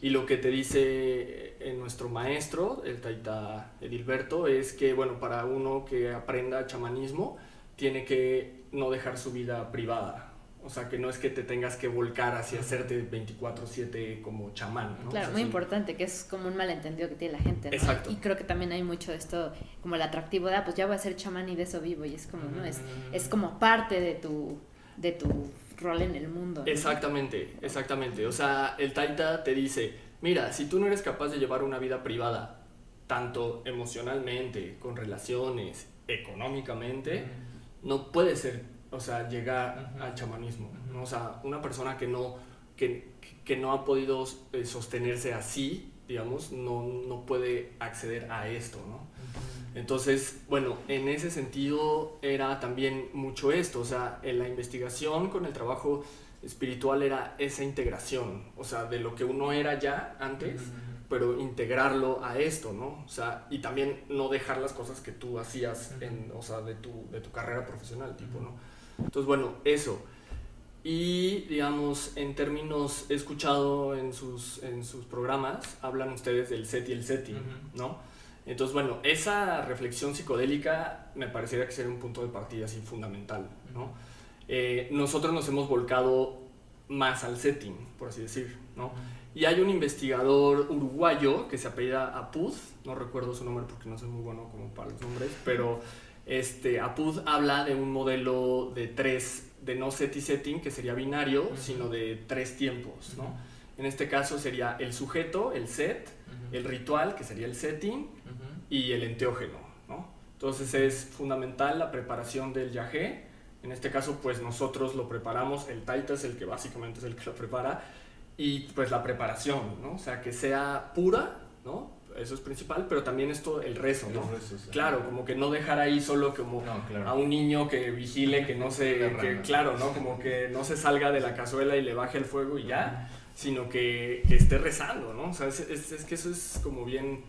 Y lo que te dice eh, nuestro maestro, el Taita Edilberto, es que, bueno, para uno que aprenda chamanismo, tiene que no dejar su vida privada. O sea, que no es que te tengas que volcar hacia hacerte 24/7 como chamán, ¿no? Claro, O sea, muy sí. importante, que es como un malentendido que tiene la gente, ¿no? Exacto. Y creo que también hay mucho de esto, como el atractivo de, ah, pues ya voy a ser chamán y de eso vivo, y es como, ¿no? Es, es como parte de tu, de tu rol en el mundo. ¿no? Exactamente, exactamente. O sea, el Taita te dice, mira, si tú no eres capaz de llevar una vida privada, tanto emocionalmente, con relaciones, económicamente, no puedes ser, o sea, llegar Ujú. al chamanismo. ¿no? O sea, una persona que no, que, que no ha podido eh, sostenerse así, digamos, no, no puede acceder a esto, ¿no? Entonces, bueno, en ese sentido era también mucho esto, o sea, en la investigación con el trabajo espiritual era esa integración, o sea, de lo que uno era ya antes, pero integrarlo a esto, ¿no? O sea, y también no dejar las cosas que tú hacías, en, o sea, de tu, de tu carrera profesional, tipo, ¿no? Entonces, bueno, eso. Y, digamos, en términos, he escuchado en sus, en sus programas, hablan ustedes del set y el setting, Ujú. ¿no? Entonces, bueno, esa reflexión psicodélica me parecería que sería un punto de partida así fundamental, ¿no? Eh, nosotros nos hemos volcado más al setting, por así decir, ¿no? Y hay un investigador uruguayo que se apellida Apud, no recuerdo su nombre porque no soy muy bueno como para los nombres, pero este, Apud habla de un modelo de tres, de no set y setting, que sería binario, sino de tres tiempos, ¿no? En este caso sería el sujeto, el set, el ritual, que sería el setting, y el enteógeno, ¿no? Entonces es fundamental la preparación del yagé. En este caso, pues nosotros lo preparamos, el taita es el que básicamente es el que lo prepara, y pues la preparación, ¿no? O sea, que sea pura, ¿no? Eso es principal, pero también esto, el rezo, ¿no? Claro, como que no dejar ahí solo como No, claro. a un niño que vigile, que no se, que, claro, ¿no? Como que no se salga de la cazuela y le baje el fuego y ya, sino que, que esté rezando, ¿no? O sea, es, es- es que eso es como bien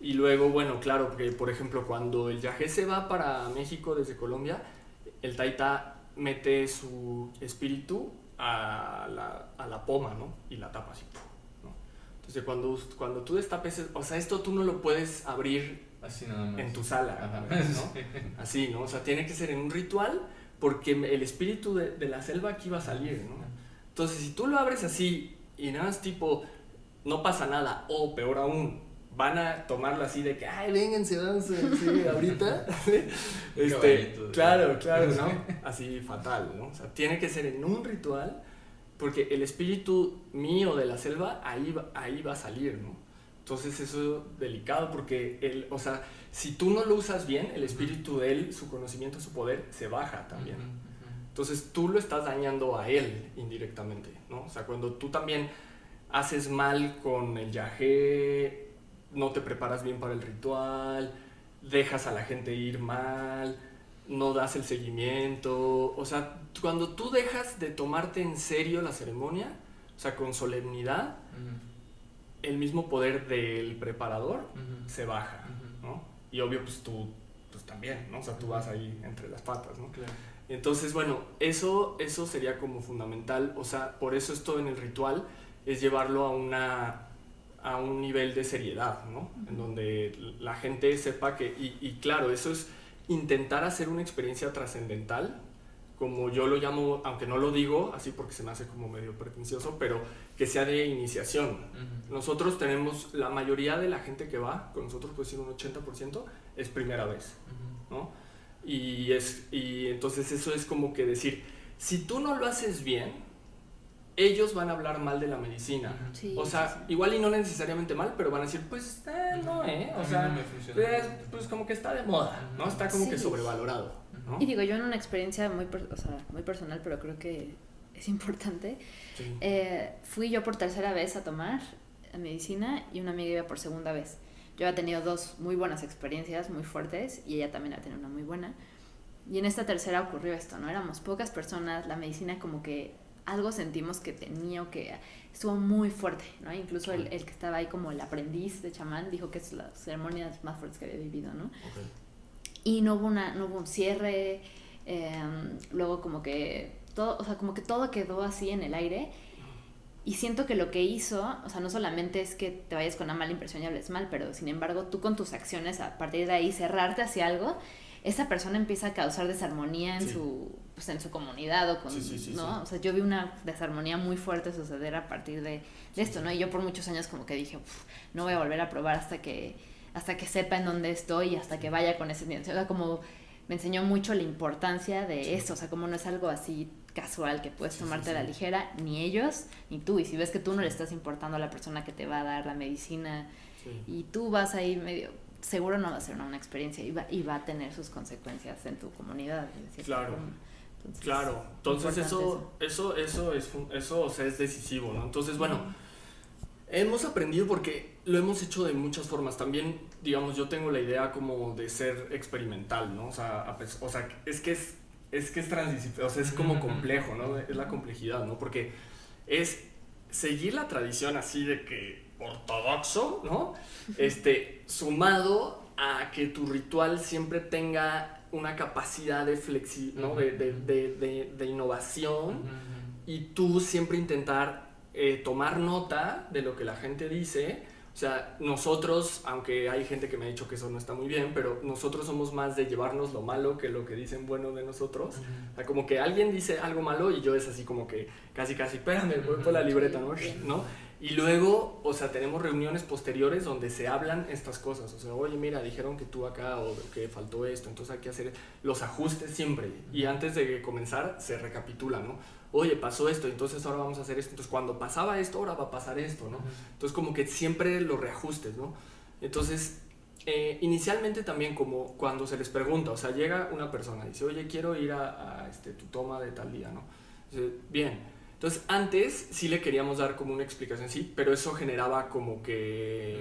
Y luego, bueno, claro, porque por ejemplo, cuando el yagé se va para México desde Colombia, el taita mete su espíritu a la, a la poma, ¿no? Y la tapa así. ¿no? Entonces, cuando, cuando tú destapes, o sea, esto tú no lo puedes abrir Así nada más. en tu sala. ¿no? Así, ¿no? O sea, tiene que ser en un ritual porque el espíritu de, de la selva aquí va a salir, ¿no? Entonces, si tú lo abres así y nada más tipo, no pasa nada, o peor aún, van a tomarlo así de que, ay, vénganse, vamos sí, ahorita. este, claro, claro, ¿no? Así fatal, ¿no? O sea, tiene que ser en un ritual porque el espíritu mío de la selva ahí va, ahí va a salir, ¿no? Entonces eso es delicado porque, el, o sea, si tú no lo usas bien, el espíritu de él, su conocimiento, su poder, se baja también. Entonces tú lo estás dañando a él indirectamente, ¿no? O sea, cuando tú también haces mal con el yagé, no te preparas bien para el ritual, dejas a la gente ir mal, no das el seguimiento, o sea, cuando tú dejas de tomarte en serio la ceremonia, o sea, con solemnidad, el mismo poder del preparador se baja. ¿no? Y obvio, pues tú pues también, ¿no? O sea, tú vas ahí entre las patas, ¿no? Claro. Entonces, bueno, eso, eso sería como fundamental, o sea, por eso esto en el ritual es llevarlo a una a un nivel de seriedad, ¿no? En donde la gente sepa que, y, y claro, eso es intentar hacer una experiencia trascendental, como yo lo llamo, aunque no lo digo así porque se me hace como medio pretencioso, pero que sea de iniciación. Ujú. Nosotros tenemos, la mayoría de la gente que va, con nosotros puede ser un 80%, es primera vez. Ujú. ¿no? Y, es, y entonces eso es como que decir, si tú no lo haces bien, ellos van a hablar mal de la medicina. Sí, O sea, sí, sí. igual y no necesariamente mal, pero van a decir, pues eh, no, ¿eh? A O sea, no pues, pues como que está de moda, ¿no? Está como que sobrevalorado, ¿no? Y digo, yo en una experiencia muy, o sea, muy personal, pero creo que es importante, Sí. eh, fui yo por tercera vez a tomar medicina y una amiga iba por segunda vez. Yo había tenido dos muy buenas experiencias, muy fuertes, y ella también había tenido una muy buena. Y en esta tercera ocurrió esto, ¿no? Éramos pocas personas, la medicina como que algo sentimos que tenía o que estuvo muy fuerte, ¿no? Incluso el, el que estaba ahí como el aprendiz de chamán dijo que es las ceremonias más fuertes que había vivido, ¿no? Ok. Y no hubo una no hubo un cierre eh, luego como que todo o sea como que todo quedó así en el aire. Y siento que lo que hizo o sea no solamente es que te vayas con una mala impresión y hables mal pero sin embargo tú con tus acciones a partir de ahí cerrarte hacia algo esa persona empieza a causar desarmonía en Sí. su pues en su comunidad o con Sí, no o sea yo vi una desarmonía muy fuerte suceder a partir de, de esto no y yo por muchos años como que dije "Uf, no voy a volver a probar hasta que hasta que sepa en dónde estoy y hasta que vaya con ese o sea, como me enseñó mucho la importancia de esto, o sea, como no es algo así casual que puedes Sí, tomarte sí. a la ligera, ni ellos, ni tú, y si ves que tú no le estás importando a la persona que te va a dar la medicina y tú vas ahí medio, seguro no va a ser una buena experiencia y va, y va a tener sus consecuencias en tu comunidad. Claro. Entonces, Claro, entonces eso, eso, eso es, eso, o sea, es decisivo, ¿no? Entonces, bueno, hemos aprendido porque lo hemos hecho de muchas formas. También, digamos, yo tengo la idea como de ser experimental, ¿no? O sea, o sea es que es, es que es o sea, es como complejo, ¿no? Es la complejidad, ¿no? Porque es seguir la tradición así de que ortodoxo, ¿no? Este, sumado a que tu ritual siempre tenga una capacidad de flexi, ¿no? De, de, de, de- innovación y tú siempre intentar eh, tomar nota de lo que la gente dice. O sea, nosotros, aunque hay gente que me ha dicho que eso no está muy bien, pero nosotros somos más de llevarnos lo malo que lo que dicen bueno de nosotros. O sea, como que alguien dice algo malo y yo es así como que casi, casi, espérame, voy por la libreta, ¿no? ¿no? Y luego, o sea, tenemos reuniones posteriores donde se hablan estas cosas. O sea, oye, mira, dijeron que tú acá o que faltó esto, entonces hay que hacer los ajustes siempre. Y antes de comenzar, se recapitula, ¿no? Oye, pasó esto, entonces ahora vamos a hacer esto. Entonces, cuando pasaba esto, ahora va a pasar esto, ¿no? Entonces, como que siempre los reajustes, ¿no? Entonces, eh, inicialmente también como cuando se les pregunta, o sea, llega una persona y dice, oye, quiero ir a, a, este, tu toma de tal día, ¿no? Dice, bien. Entonces, antes sí le queríamos dar como una explicación, sí, pero eso generaba como que...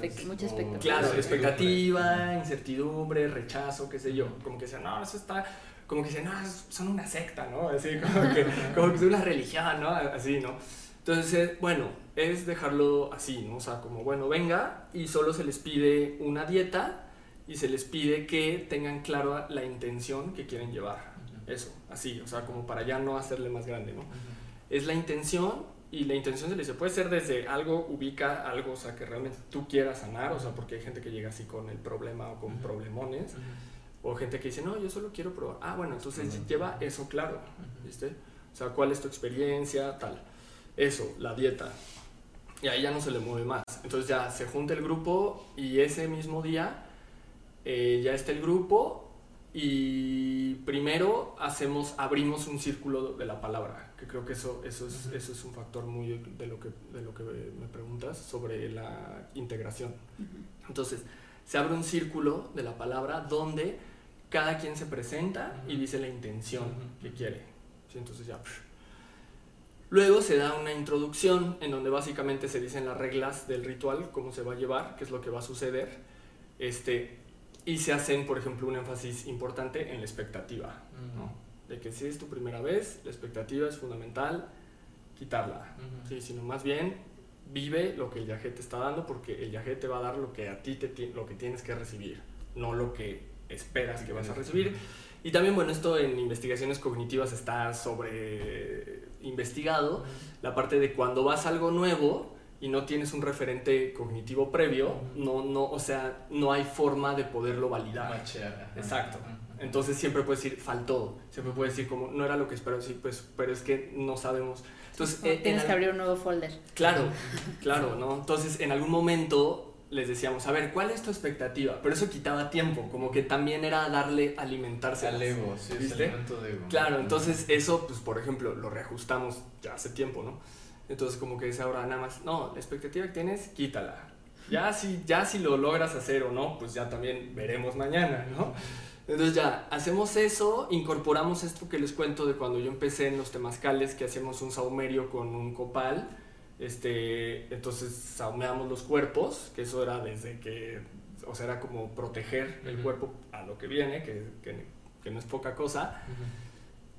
Expect- mucha expectativa. Claro, expectativa, incertidumbre, rechazo, qué sé yo. Como que decían, no, eso está. Como que decían, no, son una secta, ¿no? Así, como que, como que es una religión, ¿no? Así, ¿no? Entonces, eh, bueno, es dejarlo así, ¿no? O sea, como, bueno, venga y solo se les pide una dieta y se les pide que tengan claro la intención que quieren llevar. Eso, así, o sea, como para ya no hacerle más grande, ¿no? Es la intención y la intención se le dice, puede ser desde algo, ubica algo, o sea, que realmente tú quieras sanar, o sea, porque hay gente que llega así con el problema o con problemones, o gente que dice, no, yo solo quiero probar. Ah, bueno, entonces lleva eso claro, ¿viste? O sea, cuál es tu experiencia, tal. Eso, la dieta. Y ahí ya no se le mueve más. Entonces ya se junta el grupo y ese mismo día eh, ya está el grupo y primero hacemos, abrimos un círculo de la palabra, que creo que eso, eso, es, eso es un factor muy de lo, que, de lo que me preguntas sobre la integración. Entonces, se abre un círculo de la palabra donde cada quien se presenta y dice la intención que quiere. Entonces ya... Luego se da una introducción en donde básicamente se dicen las reglas del ritual, cómo se va a llevar, qué es lo que va a suceder. Este, y se hacen, por ejemplo, un énfasis importante en la expectativa, ¿no? De que si es tu primera vez, la expectativa es fundamental, quitarla, ¿sí? Sino más bien vive lo que el yajé te está dando porque el yajé te va a dar lo que a ti te, lo que tienes que recibir, no lo que esperas que vas a recibir. Y también, bueno, esto en investigaciones cognitivas está sobre investigado, la parte de cuando vas a algo nuevo, y no tienes un referente cognitivo previo, no, no, o sea, no hay forma de poderlo validar. Exacto. Entonces siempre puedes decir, faltó. Siempre puedes decir, como, no era lo que espero, sí, pues, pero es que no sabemos. Entonces, eh, tienes que abrir un nuevo folder. Claro, claro, ¿no? Entonces, en algún momento les decíamos, a ver, ¿cuál es tu expectativa? Pero eso quitaba tiempo, como que también era darle, alimentarse. Al ego, sí, ¿viste? de ego. Claro, entonces eso, pues, por ejemplo, lo reajustamos ya hace tiempo, ¿no? Entonces como que dice ahora nada más, no, la expectativa que tienes, quítala. Ya si, ya si lo logras hacer o no, pues ya también veremos mañana, ¿no? Entonces ya, hacemos eso, incorporamos esto que les cuento de cuando yo empecé en los temazcales, que hacemos un saumerio con un copal, este, entonces saumeamos los cuerpos, que eso era desde que, o sea, era como proteger el cuerpo a lo que viene, que, que, que no es poca cosa.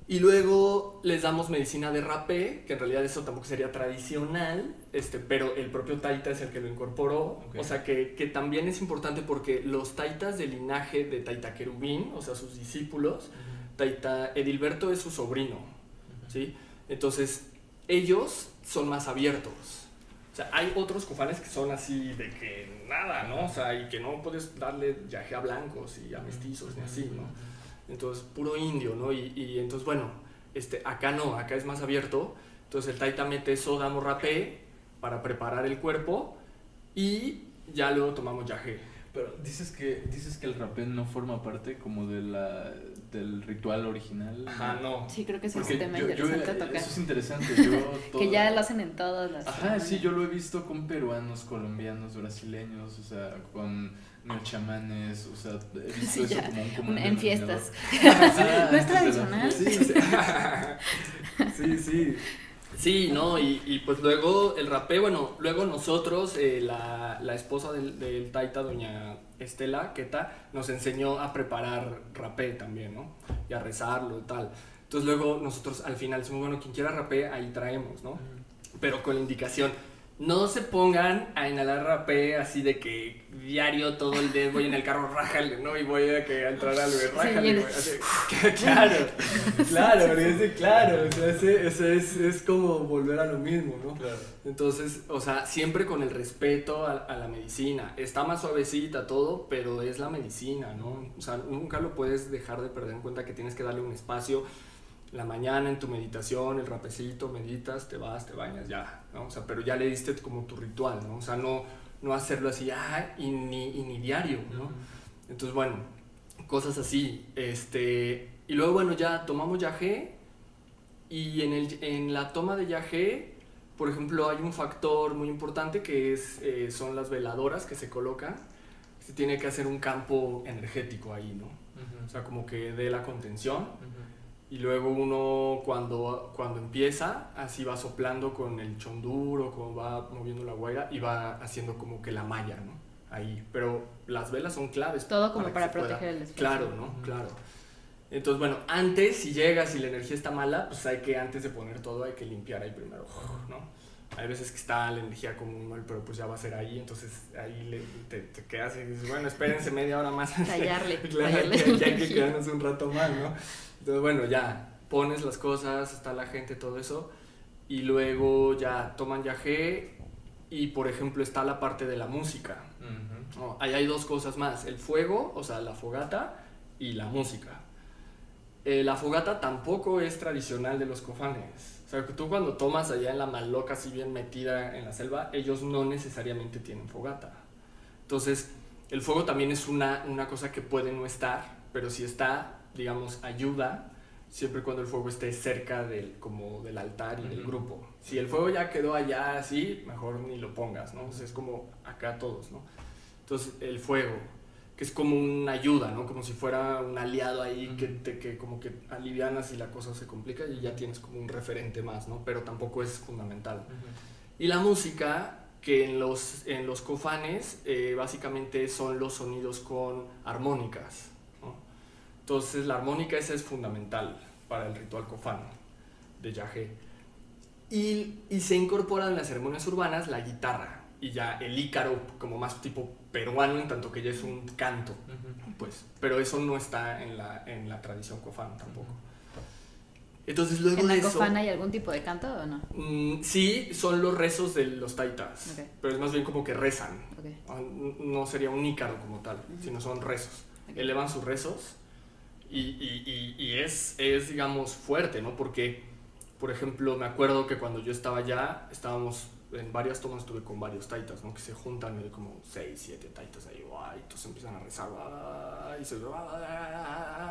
Y luego les damos medicina de rapé, que en realidad eso tampoco sería tradicional, este, pero el propio taita es el que lo incorporó. O sea que, que, también es importante porque los taitas del linaje de Taita Querubín, o sea, sus discípulos, Taita Edilberto es su sobrino, ¿sí? Entonces, ellos son más abiertos. O sea, hay otros cofanes que son así de que nada, ¿no? O sea, y que no puedes darle yaje a blancos y a mestizos ni así, ¿no? entonces puro indio, ¿no? Y, y, entonces, bueno, este, acá no, acá es más abierto, entonces el taita mete soda morrapé para preparar el cuerpo y ya luego tomamos yaje. Pero dices que dices que el rapé no forma parte como de la del ritual original. Ajá, no. Sí, creo que es un tema interesante tocar. Eso es interesante. Yo que ya lo hacen en todas las. Ajá, sí, yo lo he visto con peruanos, colombianos, brasileños, o sea, con chamanes, o sea, he visto eso como un común En fiestas. ¿No es tradicional? Sí, sí. sí. ¿No? Y, y, pues luego el rapé, bueno, luego nosotros, eh, la, la, esposa del, del, taita, doña Estela Queta, nos enseñó a preparar rapé también, ¿no? Y a rezarlo y tal. Entonces luego nosotros al final decimos, bueno, quien quiera rapé, ahí traemos, ¿no? Pero con la indicación, no se pongan a inhalar rapé así de que diario todo el día voy en el carro, rájale, ¿no? Y voy a, que, a entrar al rájale, claro, claro, es claro, o sea, ese, ese es, es, como volver a lo mismo, ¿no? Claro. Entonces, o sea, siempre con el respeto a, a, la medicina. Está más suavecita todo, pero es la medicina, ¿no? O sea, nunca lo puedes dejar de perder en cuenta que tienes que darle un espacio la mañana en tu meditación, el rapecito, meditas, te vas, te bañas, ya, ¿no? O sea, pero ya le diste como tu ritual, ¿no? O sea, no, no hacerlo así, ah, y ni, y ni diario, ¿no? Entonces, bueno, cosas así, este, y luego, bueno, ya tomamos yagé, y en, el, en la toma de yagé, por ejemplo, hay un factor muy importante que es, eh, son las veladoras que se colocan, se tiene que hacer un campo energético ahí, ¿no? O sea, como que dé la contención y luego uno cuando, cuando empieza, así va soplando con el chonduro, como va moviendo la guaira y va haciendo como que la malla, ¿no? Ahí. Pero las velas son claves. Todo como para, proteger el espacio. Claro, ¿no? Claro. Entonces, bueno, antes, si llegas y la energía está mala, pues hay que, antes de poner todo, hay que limpiar ahí primero, ¿no? hay veces que está la energía común, pero pues ya va a ser ahí, entonces ahí le, te, te, quedas y dices, bueno, espérense media hora más. Tallarle. claro, tallarle que, hay que quedarnos un rato más, ¿no? Entonces, bueno, ya pones las cosas, está la gente, todo eso, y luego ya toman yagé y, por ejemplo, está la parte de la música. ¿no? Ahí hay dos cosas más, el fuego, o sea, la fogata, y la música. Eh, la fogata tampoco es tradicional de los cofanes. O sea, que tú cuando tomas allá en la maloca, así bien metida en la selva, ellos no necesariamente tienen fogata. Entonces, el fuego también es una, una cosa que puede no estar, pero si está, digamos, ayuda siempre cuando el fuego esté cerca del, como del altar y del grupo. Si el fuego ya quedó allá así, mejor ni lo pongas, ¿no? Entonces es como acá todos, ¿no? Entonces el fuego, que es como una ayuda, ¿no? Como si fuera un aliado ahí que, te, que como que alivianas y la cosa se complica y ya tienes como un referente más, ¿no? Pero tampoco es fundamental. Y la música, que en los, en los cofanes eh, básicamente son los sonidos con armónicas. Entonces la armónica esa es fundamental para el ritual cofano de Yahé. Y, y se incorpora en las ceremonias urbanas la guitarra y ya el ícaro como más tipo peruano en tanto que ya es un canto, pues, pero eso no está en la, en la tradición cofana tampoco. Entonces luego ¿En la de eso, cofana hay algún tipo de canto o no? mm, sí son los rezos de los taitas, pero es más bien como que rezan. Ah, No sería un ícaro como tal, sino son rezos. Elevan sus rezos y, y- y- y es, digamos, fuerte, ¿no? Porque, por ejemplo, me acuerdo que cuando yo estaba allá, estábamos en varias tomas, estuve con varios taitas, ¿no? Que se juntan hay como 6, 7 taitas ahí, y todos empiezan a rezar, y se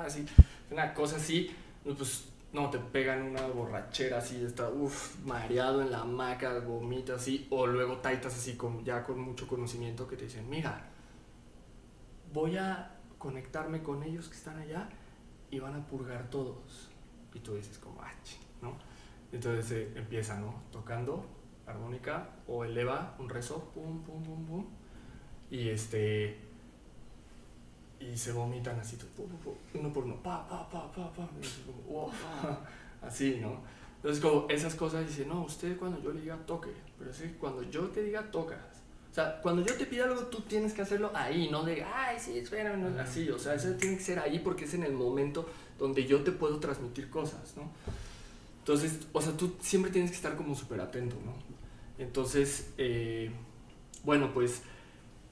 así, una cosa así, y pues no, te pegan una borrachera así, está, uff, mareado en la hamaca, vomita así, o luego taitas así, con, ya con mucho conocimiento que te dicen, mira, voy a conectarme con ellos que están allá y van a purgar todos. Y tú dices como, ah, ching", ¿no? Entonces eh, empieza, ¿no? Tocando armónica o eleva un rezo, pum, pum, pum, pum. Y este... Y se vomitan así, pum, pum, pum, uno por uno, pa, pa, pa, pa, pa. Como, "Wow", así, ¿no? Entonces como esas cosas dice, no, usted cuando yo le diga toque, pero sí, cuando yo te diga tocas. O sea, cuando yo te pida algo, tú tienes que hacerlo ahí, no de, ay, sí, espérame, no", así. O sea, eso tiene que ser ahí porque es en el momento donde yo te puedo transmitir cosas, ¿no? Entonces, o sea, tú siempre tienes que estar como súper atento, ¿no? Entonces, eh, bueno, pues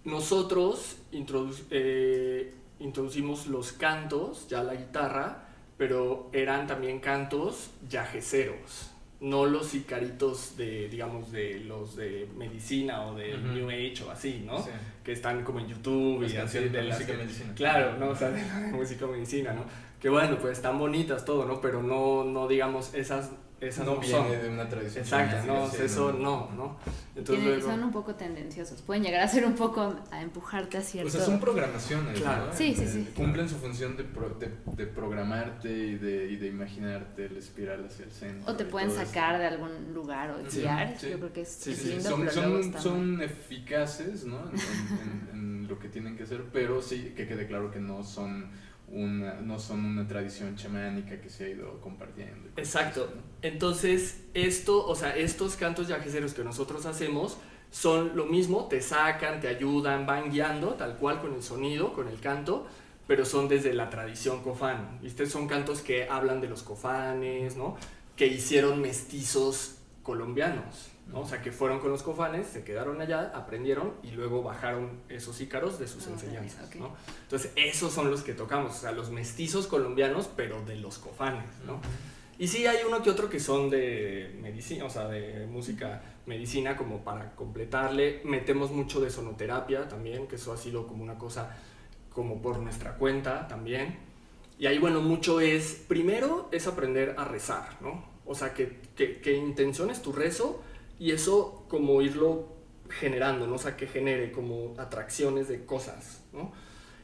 nosotros introdu- eh, introducimos los cantos, ya la guitarra, pero eran también cantos yajeceros, no los icaritos de, digamos, de los de medicina o de. New Age o así, ¿no? Sí. Que están como en YouTube y así canciones de las música medicina. Claro, ¿no? O sea, de la música medicina, ¿no? Que bueno, pues están bonitas todo, ¿no? Pero no, no digamos, esas, esas no, no son. viene de una tradición. Exacto, no, sí, eso no, ¿no? Entonces luego... son un poco tendenciosos. Pueden llegar a ser un poco a empujarte a O cierto. sea, son programaciones, Claro. ¿no? Sí, sí, sí. Cumplen su función de, pro- de, de programarte y de, y de imaginarte el espiral hacia el centro. o te pueden todo eso. sacar de algún lugar o Sí, guiar. sí. Yo creo que es, Sí, es sí, sí. lindo, son, pero son- luego está son eficaces ¿no? en- en- en lo que tienen que hacer, pero sí que quede claro que no son una, no son una tradición chamánica que se ha ido compartiendo. Exacto. así, ¿no? Entonces, esto, o sea, estos cantos yajeceros que nosotros hacemos son lo mismo, te sacan, te ayudan, van guiando, tal cual con el sonido, con el canto, pero son desde la tradición cofán. ¿Viste? Son cantos que hablan de los cofanes, ¿no? Que hicieron mestizos colombianos, ¿no? O sea, que fueron con los cofanes, se quedaron allá, aprendieron y luego bajaron esos ícaros de sus Ah, enseñanzas, ok. ¿no? Entonces, esos son los que tocamos, o sea, los mestizos colombianos, pero de los cofanes, ¿no? Y sí hay uno que otro que son de medicina, o sea, de música medicina como para completarle. Metemos mucho de sonoterapia también, que eso ha sido como una cosa como por nuestra cuenta también. Y ahí, bueno, mucho es, primero es aprender a rezar, ¿no? O sea, que, que, que intenciones tu rezo y eso como irlo generando, ¿no? O sea, que genere como atracciones de cosas, ¿no?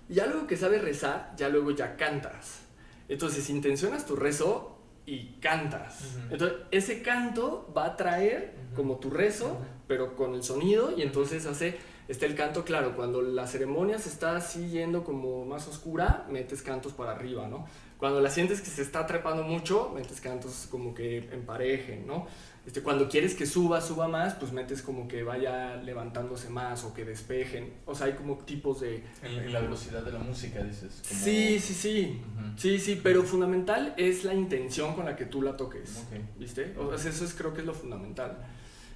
Y ya luego que sabes rezar, ya luego ya cantas. Entonces, intencionas tu rezo y cantas. Entonces, ese canto va a traer como tu rezo, pero con el sonido, y entonces hace Está el canto, claro, cuando la ceremonia se está así yendo como más oscura, metes cantos para arriba, ¿no? Cuando la sientes que se está trepando mucho, metes cantos como que emparejen, ¿no? Este, cuando quieres que suba, suba más, pues metes como que vaya levantándose más o que despejen. O sea, hay como tipos de... En, la velocidad de la música, dices. Sí, sí, sí. Sí, sí, pero fundamental es la intención con la que tú la toques. ¿Viste? O sea, eso es, creo que es lo fundamental.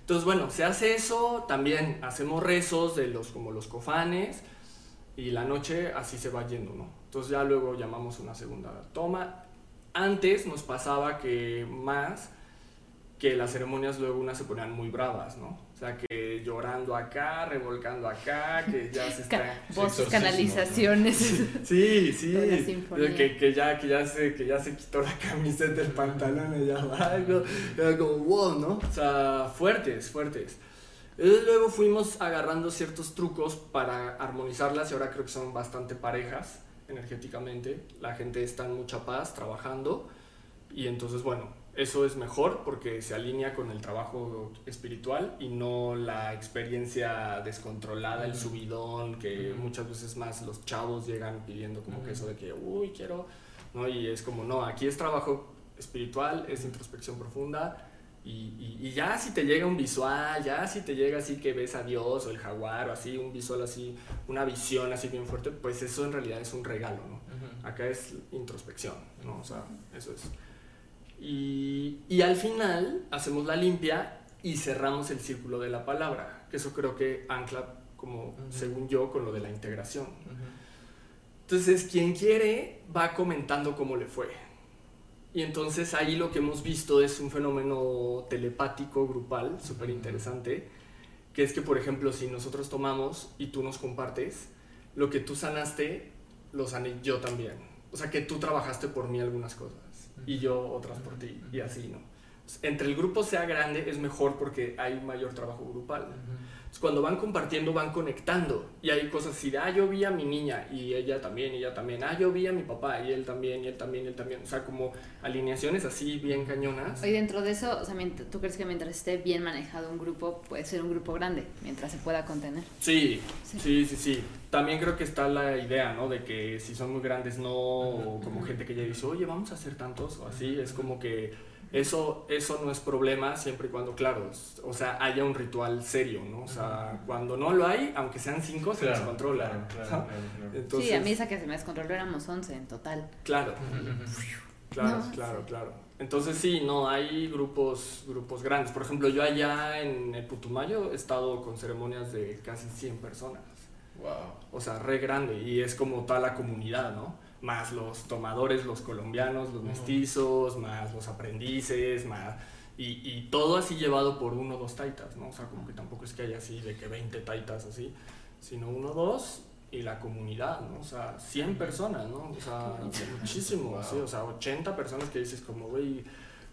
Entonces, bueno, se hace eso, también hacemos rezos de los como los cofanes y la noche así se va yendo, ¿no? Entonces ya luego llamamos una segunda toma. Antes nos pasaba que más que las ceremonias luego unas se ponían muy bravas, ¿no? O sea, que llorando acá, revolcando acá, que ya se está... Voces, canalizaciones. Sí, sí. Que, que, ya, que, ya se, que ya se quitó la camiseta, el pantalón y ya algo. Era como, wow, ¿no? O sea, fuertes, fuertes. Entonces luego fuimos agarrando ciertos trucos para armonizarlas y ahora creo que son bastante parejas energéticamente. La gente está en mucha paz trabajando y entonces, bueno, eso es mejor porque se alinea con el trabajo espiritual y no la experiencia descontrolada, el subidón, que muchas veces más los chavos llegan pidiendo como que eso de que, uy, quiero, ¿no? Y es como, no, aquí es trabajo espiritual, es introspección profunda. Y, y, ya si te llega un visual, ya si te llega así que ves a Dios o el jaguar o así, un visual así, una visión así bien fuerte, pues eso en realidad es un regalo, ¿no? Acá es introspección, ¿no? O sea, eso es. Y, y, al final hacemos la limpia y cerramos el círculo de la palabra, que eso creo que ancla como, según yo, con lo de la integración. Entonces, quien quiere va comentando cómo le fue. Y entonces ahí lo que hemos visto es un fenómeno telepático, grupal, súper interesante, que es que, por ejemplo, si nosotros tomamos y tú nos compartes, lo que tú sanaste, lo sané yo también. O sea, que tú trabajaste por mí algunas cosas y yo otras por ti y así, ¿no? Entre el grupo sea grande es mejor porque hay mayor trabajo grupal. Cuando van compartiendo, van conectando y hay cosas así de, ah, yo vi a mi niña y ella también, y ella también, ah, yo vi a mi papá y él también, y él también, y él también. O sea, como alineaciones así bien cañonas. Y dentro de eso, o sea, ¿tú crees que mientras esté bien manejado un grupo, puede ser un grupo grande, mientras se pueda contener? Sí, sí, sí, sí. También creo que está la idea, ¿no? De que si son muy grandes, no, como gente que ya dice, oye, vamos a hacer tantos, o así, es como que eso, eso no es problema siempre y cuando, claro, o sea, haya un ritual serio, ¿no? O sea, cuando no lo hay, aunque sean cinco, se descontrola. sí, a mí esa que se me descontroló éramos once en total. Claro, claro, claro, claro. Entonces sí, no, hay grupos, grupos grandes. Por ejemplo, yo allá en el Putumayo he estado con ceremonias de casi 100 personas. Wow. O sea, re grande. Y es como tal la comunidad, ¿no? Más los tomadores, los colombianos, los mestizos, más los aprendices, más... Y, y, todo así llevado por uno o dos taitas, ¿no? O sea, como que tampoco es que haya así de que 20 taitas así, sino uno o dos y la comunidad, ¿no? O sea, 100 personas, ¿no? O sea, muchísimo, o sea, 80 personas que dices como, güey,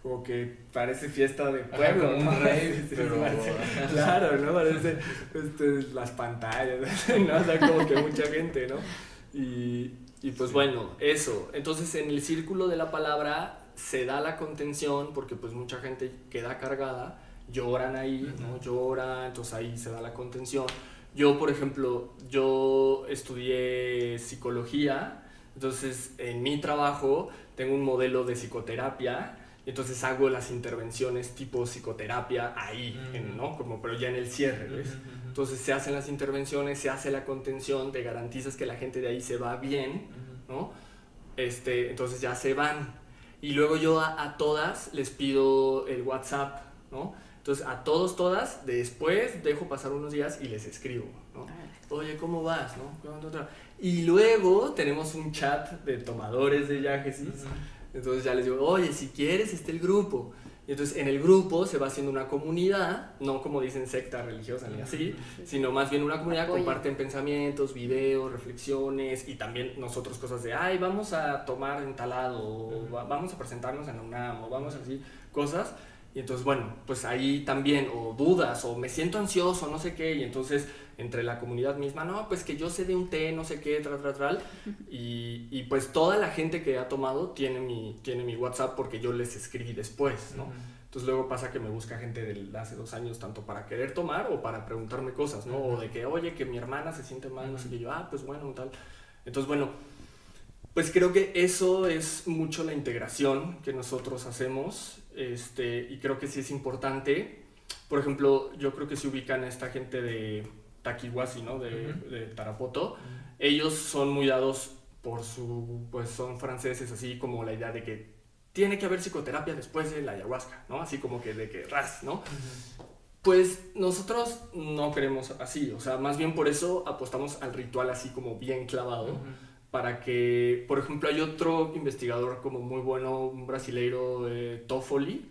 como que parece fiesta de pueblo, como un rey, pero... claro, ¿no? Parece este, las pantallas, ¿no? O sea, como que mucha gente, ¿no? Y, y pues bueno, eso. Entonces en el círculo de la palabra se da la contención porque pues mucha gente queda cargada, lloran ahí, ¿no? Llora, entonces ahí se da la contención. Yo, por ejemplo, yo estudié psicología, entonces en mi trabajo tengo un modelo de psicoterapia entonces hago las intervenciones tipo psicoterapia ahí, ¿no? Como, pero ya en el cierre, ¿ves? Entonces se hacen las intervenciones, se hace la contención, te garantizas que la gente de ahí se va bien, ¿no? Este, entonces ya se van. Y luego yo a, todas les pido el WhatsApp, ¿no? Entonces a todos, todas, después dejo pasar unos días y les escribo, ¿no? Oye, ¿cómo vas? ¿no? Y luego tenemos un chat de tomadores de yajesis. Entonces ya les digo, oye, si quieres, esté el grupo. Y entonces en el grupo se va haciendo una comunidad, no como dicen secta religiosa ni así, sino más bien una comunidad, comparten pensamientos, videos, reflexiones y también nosotros cosas de, ay, vamos a tomar entalado, vamos a presentarnos en UNAM, o vamos así, cosas. Y entonces, bueno, pues ahí también, o dudas, o me siento ansioso, no sé qué, y entonces entre la comunidad misma, no, pues que yo sé de un té, no sé qué, tra, tra, tra, y, y pues toda la gente que ha tomado tiene mi, tiene mi WhatsApp porque yo les escribí después, ¿no? Entonces luego pasa que me busca gente de hace dos años tanto para querer tomar o para preguntarme cosas, ¿no? O de que, oye, que mi hermana se siente mal, no sé qué, yo, ah, pues bueno, tal. Entonces, bueno, pues creo que eso es mucho la integración que nosotros hacemos este, y creo que sí es importante. Por ejemplo, yo creo que se ubican esta gente de Takiwasi, ¿no? De, de Tarapoto. Ellos son muy dados por su, pues son franceses, así como la idea de que tiene que haber psicoterapia después de la ayahuasca, ¿no? Así como que de que ras, ¿no? Pues nosotros no queremos así, o sea, más bien por eso apostamos al ritual así como bien clavado, para que, por ejemplo, hay otro investigador como muy bueno, un brasileiro, eh, Toffoli,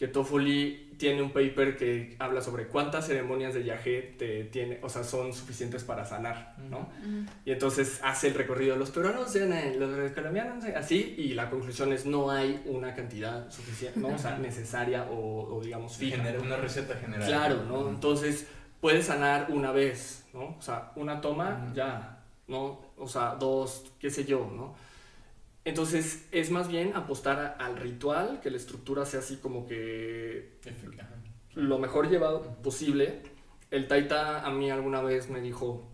que Toffoli tiene un paper que habla sobre cuántas ceremonias de yagé te tiene, o sea, son suficientes para sanar, ¿no? Y entonces hace el recorrido, los peruanos, los colombianos, así, y la conclusión es no hay una cantidad suficiente, ¿no? O sea, necesaria o, digamos fija. Genera una receta general. Claro, ¿no? Entonces, puedes sanar una vez, ¿no? O sea, una toma, ya, ¿no? O sea, dos, qué sé yo, ¿no? Entonces es más bien apostar al ritual, que la estructura sea así como que lo mejor llevado posible. El Taita a mí alguna vez me dijo,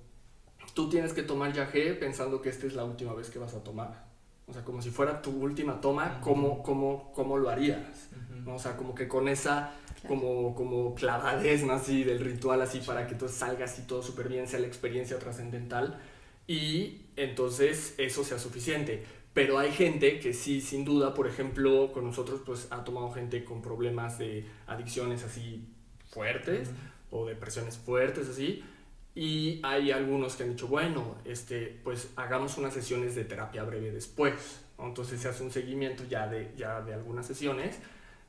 tú tienes que tomar yagé pensando que esta es la última vez que vas a tomar. O sea, como si fuera tu última toma, ¿cómo, cómo, cómo lo harías? ¿No? O sea, como que con esa como, como clavadez, ¿no? Así del ritual, así para que todo salga así todo súper bien, sea la experiencia trascendental. Y entonces eso sea suficiente pero hay gente que sí, sin duda, por ejemplo, con nosotros pues ha tomado gente con problemas de adicciones así fuertes o depresiones fuertes así. Y hay algunos que han dicho, bueno, este, pues hagamos unas sesiones de terapia breve después. Entonces se hace un seguimiento ya de, ya de algunas sesiones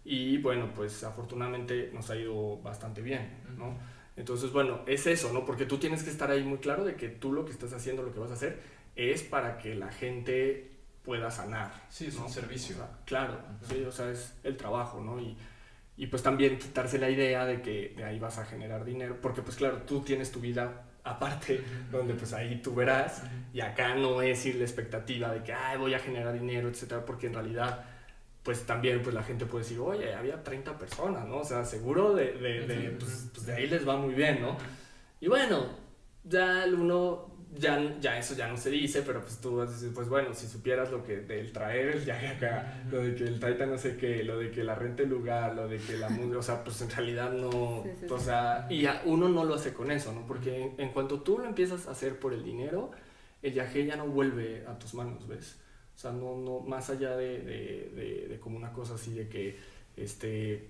y bueno, pues afortunadamente nos ha ido bastante bien, ¿no? Entonces, bueno, es eso, ¿no? Porque tú tienes que estar ahí muy claro de que tú lo que estás haciendo, lo que vas a hacer, es para que la gente pueda sanar. Sí, es un servicio. claro, sí, o sea, es el trabajo, ¿no? Y, y, pues también quitarse la idea de que de ahí vas a generar dinero, porque pues claro, tú tienes tu vida aparte, donde pues ahí tú verás, y acá no es ir la expectativa de que, ay, voy a generar dinero, etcétera, porque en realidad pues también pues la gente puede decir, oye, había 30 personas, ¿no? O sea, seguro de, de, de pues, pues, de ahí les va muy bien, ¿no? Y bueno, ya el uno ya, ya eso ya no se dice, pero pues tú dices, pues bueno, si supieras lo que del traer el viaje acá, lo de que el taita no sé qué, lo de que la renta el lugar, lo de que la música, o sea, pues en realidad no, o sea, y uno no lo hace con eso, ¿no? Porque en, cuanto tú lo empiezas a hacer por el dinero, el viaje ya no vuelve a tus manos, ¿ves? O sea, no, no, más allá de, de, de, como una cosa así de que, este,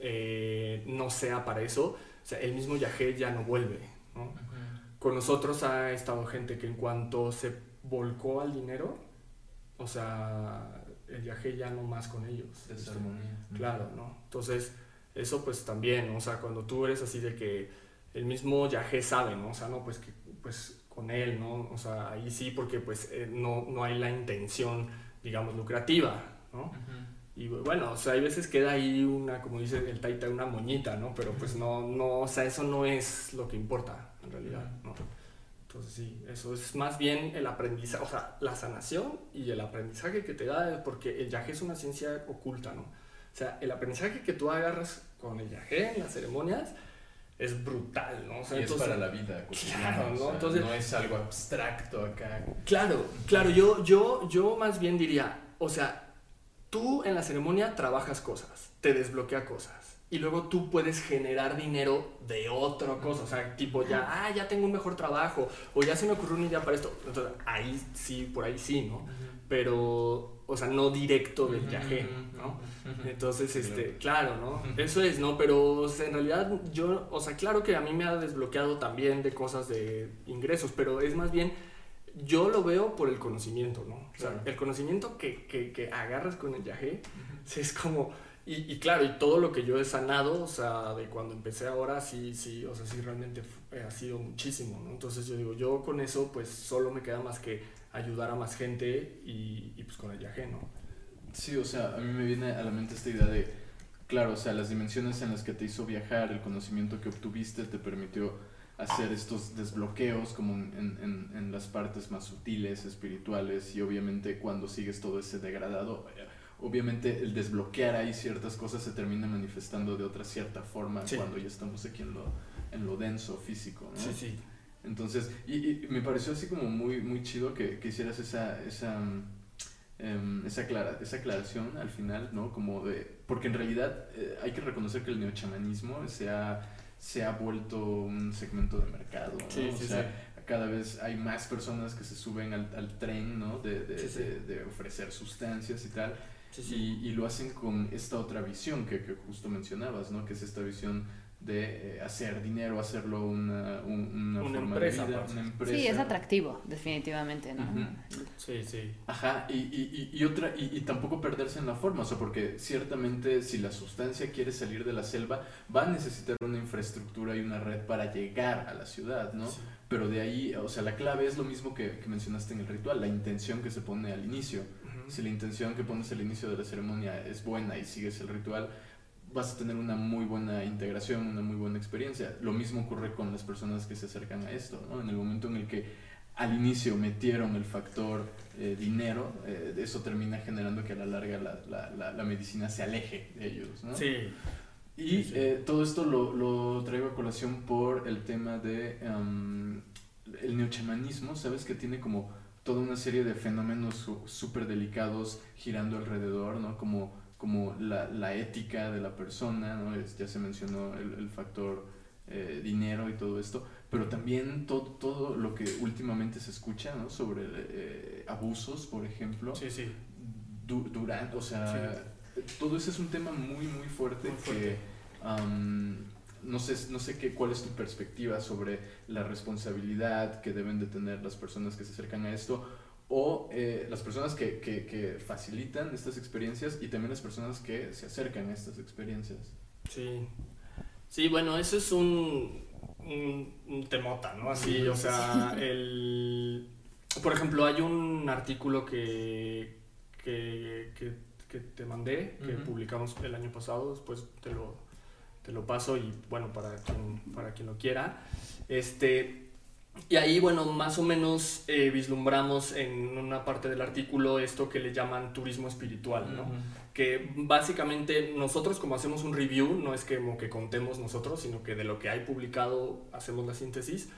eh, no sea para eso, o sea, el mismo viaje ya no vuelve, ¿no? Con nosotros ha estado gente que en cuanto se volcó al dinero, o sea, el viaje ya no más con ellos. Desarmonía. Claro, ¿no? Entonces, eso pues también, o sea, cuando tú eres así de que el mismo viaje sabe, ¿no? O sea, no, pues que pues con él, ¿no? O sea, ahí sí porque pues eh, no, no hay la intención, digamos, lucrativa, ¿no? Y bueno, o sea, hay veces queda ahí una, como dice el Taita, una moñita, ¿no? Pero pues no, no, o sea, eso no es lo que importa en realidad, ¿no? Entonces sí, eso es más bien el aprendizaje, o sea, la sanación y el aprendizaje que te da, porque el yaje es una ciencia oculta, ¿no? O sea, el aprendizaje que tú agarras con el yaje en las ceremonias es brutal, ¿no? O sea, y es para la vida. Claro, ¿no? entonces, no es algo abstracto acá. Claro, claro, yo, yo, yo más bien diría, o sea, tú en la ceremonia trabajas cosas, te desbloquea cosas y luego tú puedes generar dinero de otra cosa, o sea, tipo ya, ah, ya tengo un mejor trabajo, o ya se me ocurrió una idea para esto, entonces ahí sí, por ahí sí, ¿no? Pero, o sea, no directo del viaje, ¿no? Entonces, este, claro, ¿no? Eso es, ¿no? Pero en realidad yo, o sea, claro que a mí me ha desbloqueado también de cosas de ingresos, pero es más bien, yo lo veo por el conocimiento, ¿no? O sea, el conocimiento que, que, que agarras con el viaje, es como y, claro, y todo lo que yo he sanado, o sea, de cuando empecé ahora, sí, sí, o sea, sí realmente ha sido muchísimo, ¿no? Entonces yo digo, yo con eso, pues solo me queda más que ayudar a más gente y, y pues con el viaje, ¿no? Sí, o sea, a mí me viene a la mente esta idea de claro, o sea, las dimensiones en las que te hizo viajar, el conocimiento que obtuviste te permitió hacer estos desbloqueos como en, en, las partes más sutiles, espirituales y obviamente cuando sigues todo ese degradado, eh, obviamente el desbloquear ahí ciertas cosas se termina manifestando de otra cierta forma cuando ya estamos aquí en lo, en lo denso físico, ¿no? Sí, sí. Entonces, y, me pareció así como muy, muy chido que, que hicieras esa, esa, em, esa, clara, esa aclaración al final, ¿no? Como de, porque en realidad eh, hay que reconocer que el neochamanismo se ha se ha vuelto un segmento de mercado. ¿no? o sea, cada vez hay más personas que se suben al, al tren ¿no? de, de, de, ofrecer sustancias y tal. Y, y, lo hacen con esta otra visión que, que, justo mencionabas, ¿no? que es esta visión de eh, hacer dinero, hacerlo una, una, forma empresa, de vida, una empresa. Sí, es atractivo, definitivamente, ¿no? Sí, sí. Ajá, y, y, y otra, y, tampoco perderse en la forma, o sea, porque ciertamente si la sustancia quiere salir de la selva, va a necesitar una infraestructura y una red para llegar a la ciudad, ¿no? Pero de ahí, o sea, la clave es lo mismo que, que mencionaste en el ritual, la intención que se pone al inicio. Si la intención que pones al inicio de la ceremonia es buena y sigues el ritual, vas a tener una muy buena integración, una muy buena experiencia. Lo mismo ocurre con las personas que se acercan a esto, ¿no? En el momento en el que al inicio metieron el factor eh, dinero, eh, eso termina generando que a la larga la, la, la, medicina se aleje de ellos, ¿no? Sí. Y Eh, todo esto lo, lo, traigo a colación por el tema de um, el neochamanismo, ¿sabes? Que tiene como toda una serie de fenómenos súper delicados girando alrededor, ¿no? Como como la, la ética de la persona, ¿no? Es, ya se mencionó el, el factor eh, dinero y todo esto, pero también todo, todo lo que últimamente se escucha ¿no? sobre eh, abusos, por ejemplo. Sí, sí. durante, o sea, todo eso es un tema muy, muy fuerte, que no sé, no sé qué, cuál es tu perspectiva sobre la responsabilidad que deben de tener las personas que se acercan a esto o eh, las personas que, que, que, facilitan estas experiencias y también las personas que se acercan a estas experiencias. Sí, sí bueno, eso es un, un, temota, ¿no? Así, o sea, el... Por ejemplo, hay un artículo que, que, que te mandé, que publicamos el año pasado, después te lo, te lo paso y bueno, para quien, para quien lo quiera. Este, y ahí, bueno, más o menos eh, vislumbramos en una parte del artículo esto que le llaman turismo espiritual, ¿no? Que básicamente nosotros como hacemos un review, no es que como que contemos nosotros, sino que de lo que hay publicado hacemos la síntesis.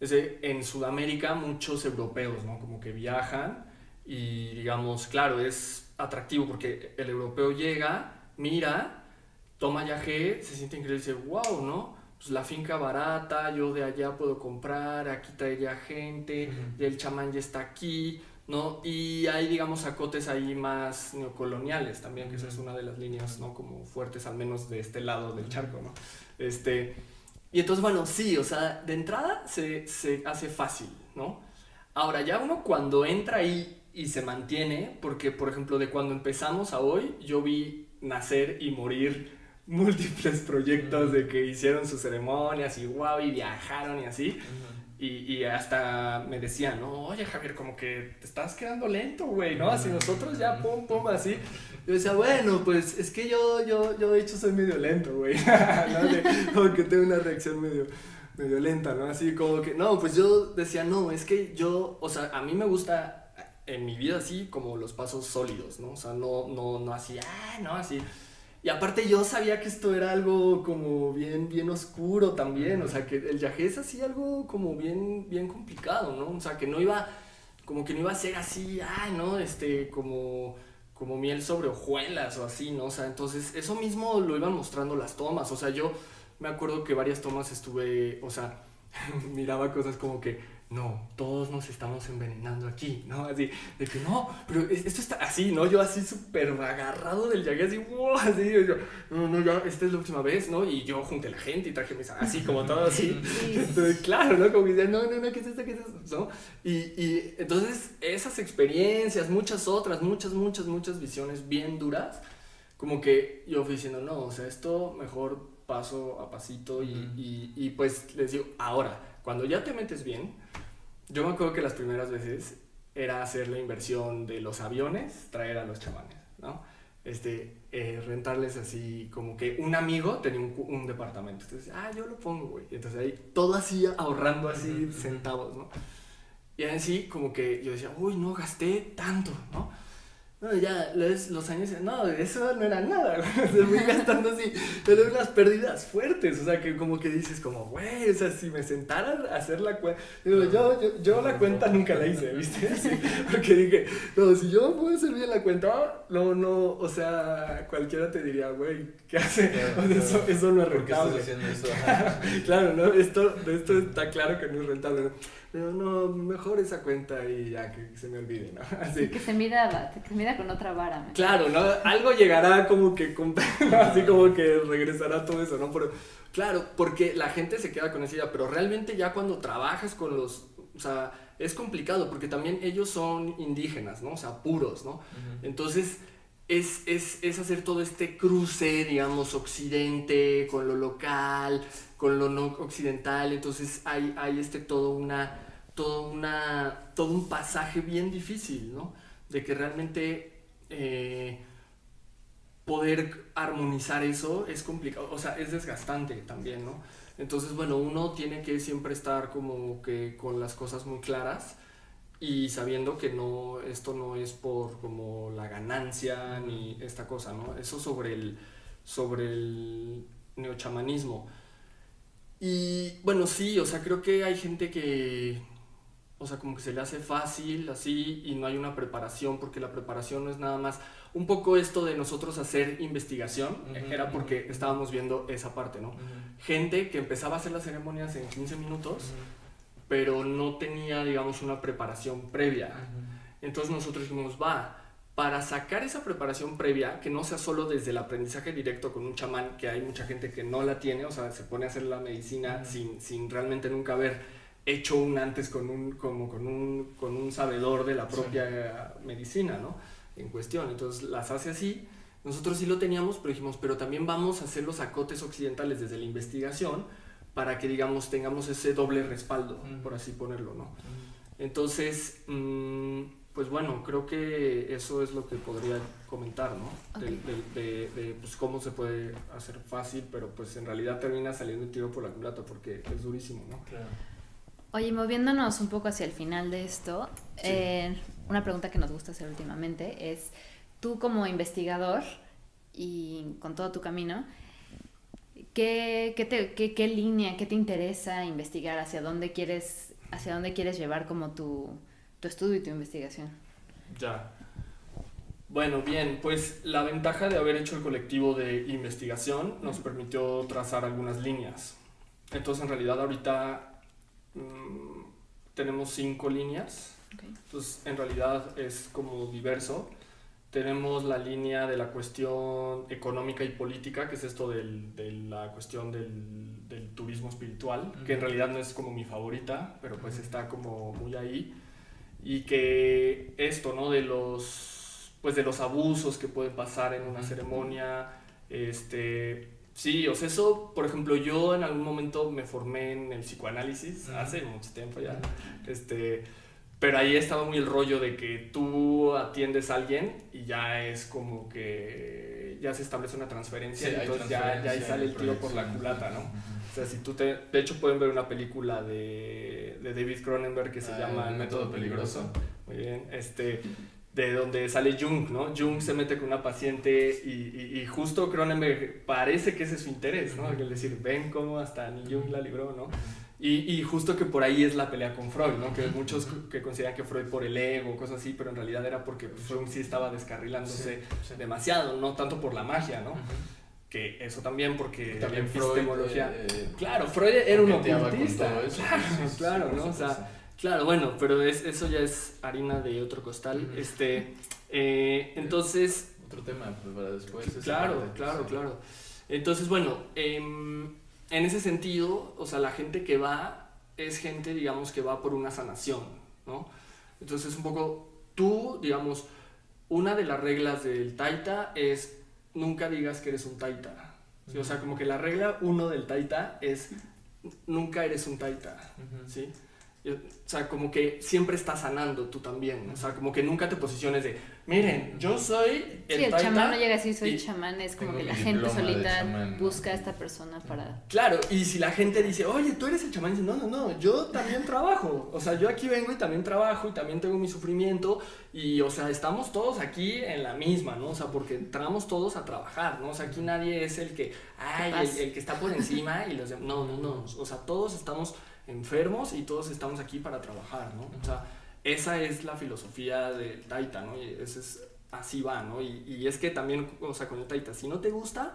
Es de, en Sudamérica muchos europeos, ¿no? Como que viajan y digamos, claro, es atractivo porque el europeo llega, mira, toma yagé, se siente increíble y dice, wow, ¿no? Pues, la finca barata, yo de allá puedo comprar, aquí traería gente, y el chamán ya está aquí, ¿no? Y hay, digamos, acotes ahí más neocoloniales también, que esa es una de las líneas, ¿no? Como fuertes, al menos de este lado del charco, ¿no? Este, y entonces, bueno, sí, o sea, de entrada se, se hace fácil, ¿no? Ahora, ya uno cuando entra ahí y se mantiene, porque, por ejemplo, de cuando empezamos a hoy, yo vi nacer y morir múltiples proyectos de que hicieron sus ceremonias y wow, y viajaron y así. y, y, hasta me decían, no, oye Javier, como que te estás quedando lento, güey, ¿no? Así nosotros ya, pum, pum, así. Yo decía, bueno, pues es que yo, yo, yo de hecho soy medio lento, güey. ¿no? como que tengo una reacción medio, medio lenta, ¿no? Así como que, no, pues yo decía, no, es que yo, o sea, a mí me gusta en mi vida así como los pasos sólidos, ¿no? O sea, no, no, no así, ah, no, así y aparte yo sabía que esto era algo como bien, bien oscuro también, o sea, que el viaje es así algo como bien, bien complicado, ¿no? O sea, que no iba, como que no iba a ser así, ay, ¿no? Este, como, como miel sobre hojuelas o así, ¿no? O sea, entonces eso mismo lo iban mostrando las tomas, o sea, yo me acuerdo que varias tomas estuve, o sea, miraba cosas como que no, todos nos estamos envenenando aquí, ¿no? Así, de que no, pero esto está así, ¿no? Yo así súper agarrado del yagué, así, wow, así, yo, no, no, ya, esta es la última vez, ¿no? Y yo junté la gente y traje mis, así como todo así. Entonces, claro, ¿no? Como que decía, no, no, no, ¿qué es esto? ¿Qué es esto? ¿No? Y, y entonces, esas experiencias, muchas otras, muchas, muchas, muchas visiones bien duras, como que yo fui diciendo, no, o sea, esto mejor paso a pasito y, y, y pues les digo, ahora, cuando ya te metes bien, yo me acuerdo que las primeras veces era hacer la inversión de los aviones, traer a los chamanes, ¿no? este, eh, rentarles así, como que un amigo tenía un, un, departamento. Entonces, ah, yo lo pongo, güey. Entonces ahí todo así ahorrando así centavos, ¿no? Y así como que yo decía, uy, no gasté tanto, ¿no? No, ya los, los años, no, eso no era nada, se fui gastando así, pero unas pérdidas fuertes, o sea, que como que dices, como, güey, o sea, si me sentara a hacer la cuenta, yo, yo, yo, la cuenta nunca la hice, ¿viste? porque dije, no, si yo puedo hacer bien la cuenta, no, no, o sea, cualquiera te diría, güey, ¿qué hace? eso, eso no es rentable. ¿Por qué estás haciendo eso? claro, ¿no? Esto, esto está claro que no es rentable, ¿no? Pero no, mejor esa cuenta y ya que se me olvide, ¿no? Así. Que se mida, que se mida con otra vara. Claro, ¿no? Algo llegará como que, así como que regresará todo eso, ¿no? Pero, claro, porque la gente se queda con esa idea, pero realmente ya cuando trabajas con los, o sea, es complicado porque también ellos son indígenas, ¿no? O sea, puros, ¿no? Entonces, es, es, es, hacer todo este cruce, digamos, occidente con lo local, con lo no occidental, entonces hay, hay este todo una todo, una, todo un pasaje bien difícil, ¿no? De que realmente eh, poder armonizar eso es complicado, o sea, es desgastante también, ¿no? Entonces, bueno, uno tiene que siempre estar como que con las cosas muy claras y sabiendo que no, esto no es por como la ganancia ni esta cosa, ¿no? Eso sobre el, sobre el neochamanismo. Y bueno, sí, o sea, creo que hay gente que o sea, como que se le hace fácil así y no hay una preparación, porque la preparación no es nada más. Un poco esto de nosotros hacer investigación era porque estábamos viendo esa parte, ¿no? Gente que empezaba a hacer las ceremonias en 15 minutos, pero no tenía, digamos, una preparación previa. Entonces nosotros dijimos, va, para sacar esa preparación previa, que no sea solo desde el aprendizaje directo con un chamán, que hay mucha gente que no la tiene, o sea, se pone a hacer la medicina sin, sin realmente nunca ver hecho un antes con un, como con un, con un sabedor de la propia medicina, ¿no? En cuestión. Entonces las hace así. Nosotros sí lo teníamos, pero dijimos, pero también vamos a hacer los acotes occidentales desde la investigación para que, digamos, tengamos ese doble respaldo, por así ponerlo, ¿no? Entonces, mm, pues bueno, creo que eso es lo que podría comentar, ¿no? De, de, de, pues cómo se puede hacer fácil, pero pues en realidad termina saliendo el tiro por la culata porque es durísimo, ¿no? Claro. Oye, moviéndonos un poco hacia el final de esto, eh, una pregunta que nos gusta hacer últimamente es, tú como investigador y con todo tu camino, ¿qué, qué, qué, línea, qué te interesa investigar? ¿Hacia dónde quieres, hacia dónde quieres llevar como tu, tu estudio y tu investigación? Ya. Bueno, bien, pues la ventaja de haber hecho el colectivo de investigación nos permitió trazar algunas líneas. Entonces, en realidad, ahorita Mm, tenemos cinco líneas. Entonces, en realidad es como diverso. Tenemos la línea de la cuestión económica y política, que es esto del, de la cuestión del, del turismo espiritual, que en realidad no es como mi favorita, pero pues está como muy ahí. Y que esto, ¿no? De los, pues de los abusos que pueden pasar en una ceremonia, este, Sí, o sea, eso, por ejemplo, yo en algún momento me formé en el psicoanálisis, hace mucho tiempo ya, este, pero ahí estaba muy el rollo de que tú atiendes a alguien y ya es como que ya se establece una transferencia y entonces ya, ya ahí sale el tiro por la culata, ¿no? O sea, si tú te... De hecho, pueden ver una película de, de David Cronenberg que se ah, llama El método peligroso. Muy bien, este de donde sale Jung, ¿no? Jung se mete con una paciente y, y, justo Cronenberg parece que ese es su interés, ¿no? Es decir, ven cómo hasta ni Jung la libró, ¿no? Y, y, justo que por ahí es la pelea con Freud, ¿no? Que muchos que consideran que Freud por el ego, cosas así, pero en realidad era porque Freud sí estaba descarrilándose demasiado, no tanto por la magia, ¿no? Que eso también porque también Freud, eh, claro, Freud era un ocultista. Claro, claro, ¿no? O sea, Claro, bueno, pero es, eso ya es harina de otro costal. Este, eh, entonces... Otro tema pues, para después. Claro, claro, claro. Entonces, bueno, em, en ese sentido, o sea, la gente que va es gente, digamos, que va por una sanación, ¿no? Entonces, un poco, tú, digamos, una de las reglas del taita es nunca digas que eres un taita. O sea, como que la regla uno del taita es nunca eres un taita, ¿sí? O sea, como que siempre estás sanando tú también. O sea, como que nunca te posiciones de, miren, yo soy el Sí, el chamán no llega a decir soy chamán, es como que la gente solita busca a esta persona para... Claro, y si la gente dice, oye, tú eres el chamán, dice, no, no, no, yo también trabajo. O sea, yo aquí vengo y también trabajo y también tengo mi sufrimiento y, o sea, estamos todos aquí en la misma, ¿no? O sea, porque entramos todos a trabajar, ¿no? O sea, aquí nadie es el que, ay, el, el que está por encima y los demás. No, no, no. O sea, todos estamos enfermos y todos estamos aquí para trabajar, ¿no? O sea, esa es la filosofía del Taita, ¿no? Y ese es, así va, ¿no? Y, y, es que también, o sea, con el Taita, si no te gusta,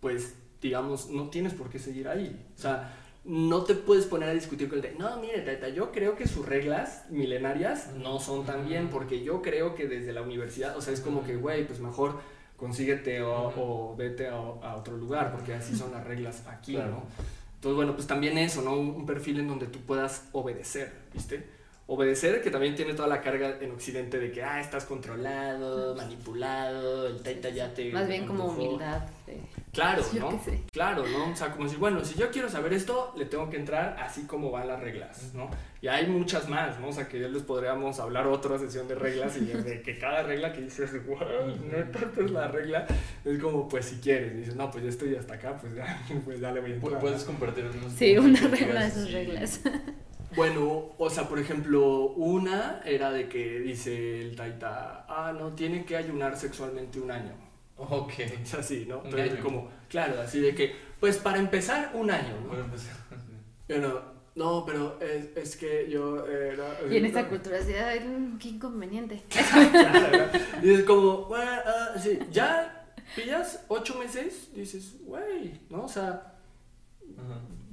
pues, digamos, no tienes por qué seguir ahí. O sea, no te puedes poner a discutir con el Taita. No, mire, Taita, yo creo que sus reglas milenarias no son tan bien, porque yo creo que desde la universidad, o sea, es como que, güey, pues mejor consíguete o, vete a, a, otro lugar, porque así son las reglas aquí, ¿no? Entonces, bueno, pues también eso, ¿no? Un, perfil en donde tú puedas obedecer, ¿viste? Obedecer, que también tiene toda la carga en Occidente de que, ah, estás controlado, manipulado, el taita ya te... Más bien como humildad. Claro, ¿no? Claro, ¿no? O sea, como decir, bueno, si yo quiero saber esto, le tengo que entrar así como van las reglas, ¿no? Y hay muchas más, ¿no? O sea, que ya les podríamos hablar otra sesión de reglas y de que cada regla que dices, wow, no es la regla, es como, pues si quieres, dices, no, pues ya estoy hasta acá, pues ya, pues dale, voy a entrar. Puedes compartir unos Sí, una regla de esas reglas. Bueno, o sea, por ejemplo, una era de que dice el taita, ah, no, tiene que ayunar sexualmente un año. Ok. Es así, ¿no? Entonces, como, claro, así de que, pues para empezar, un año, ¿no? Para empezar. Bueno, no, pero es, es que yo era... Y en esta cultura, sí, qué inconveniente. claro, y es como, bueno, uh, sí, ya pillas ocho meses, dices, güey, ¿no? O sea,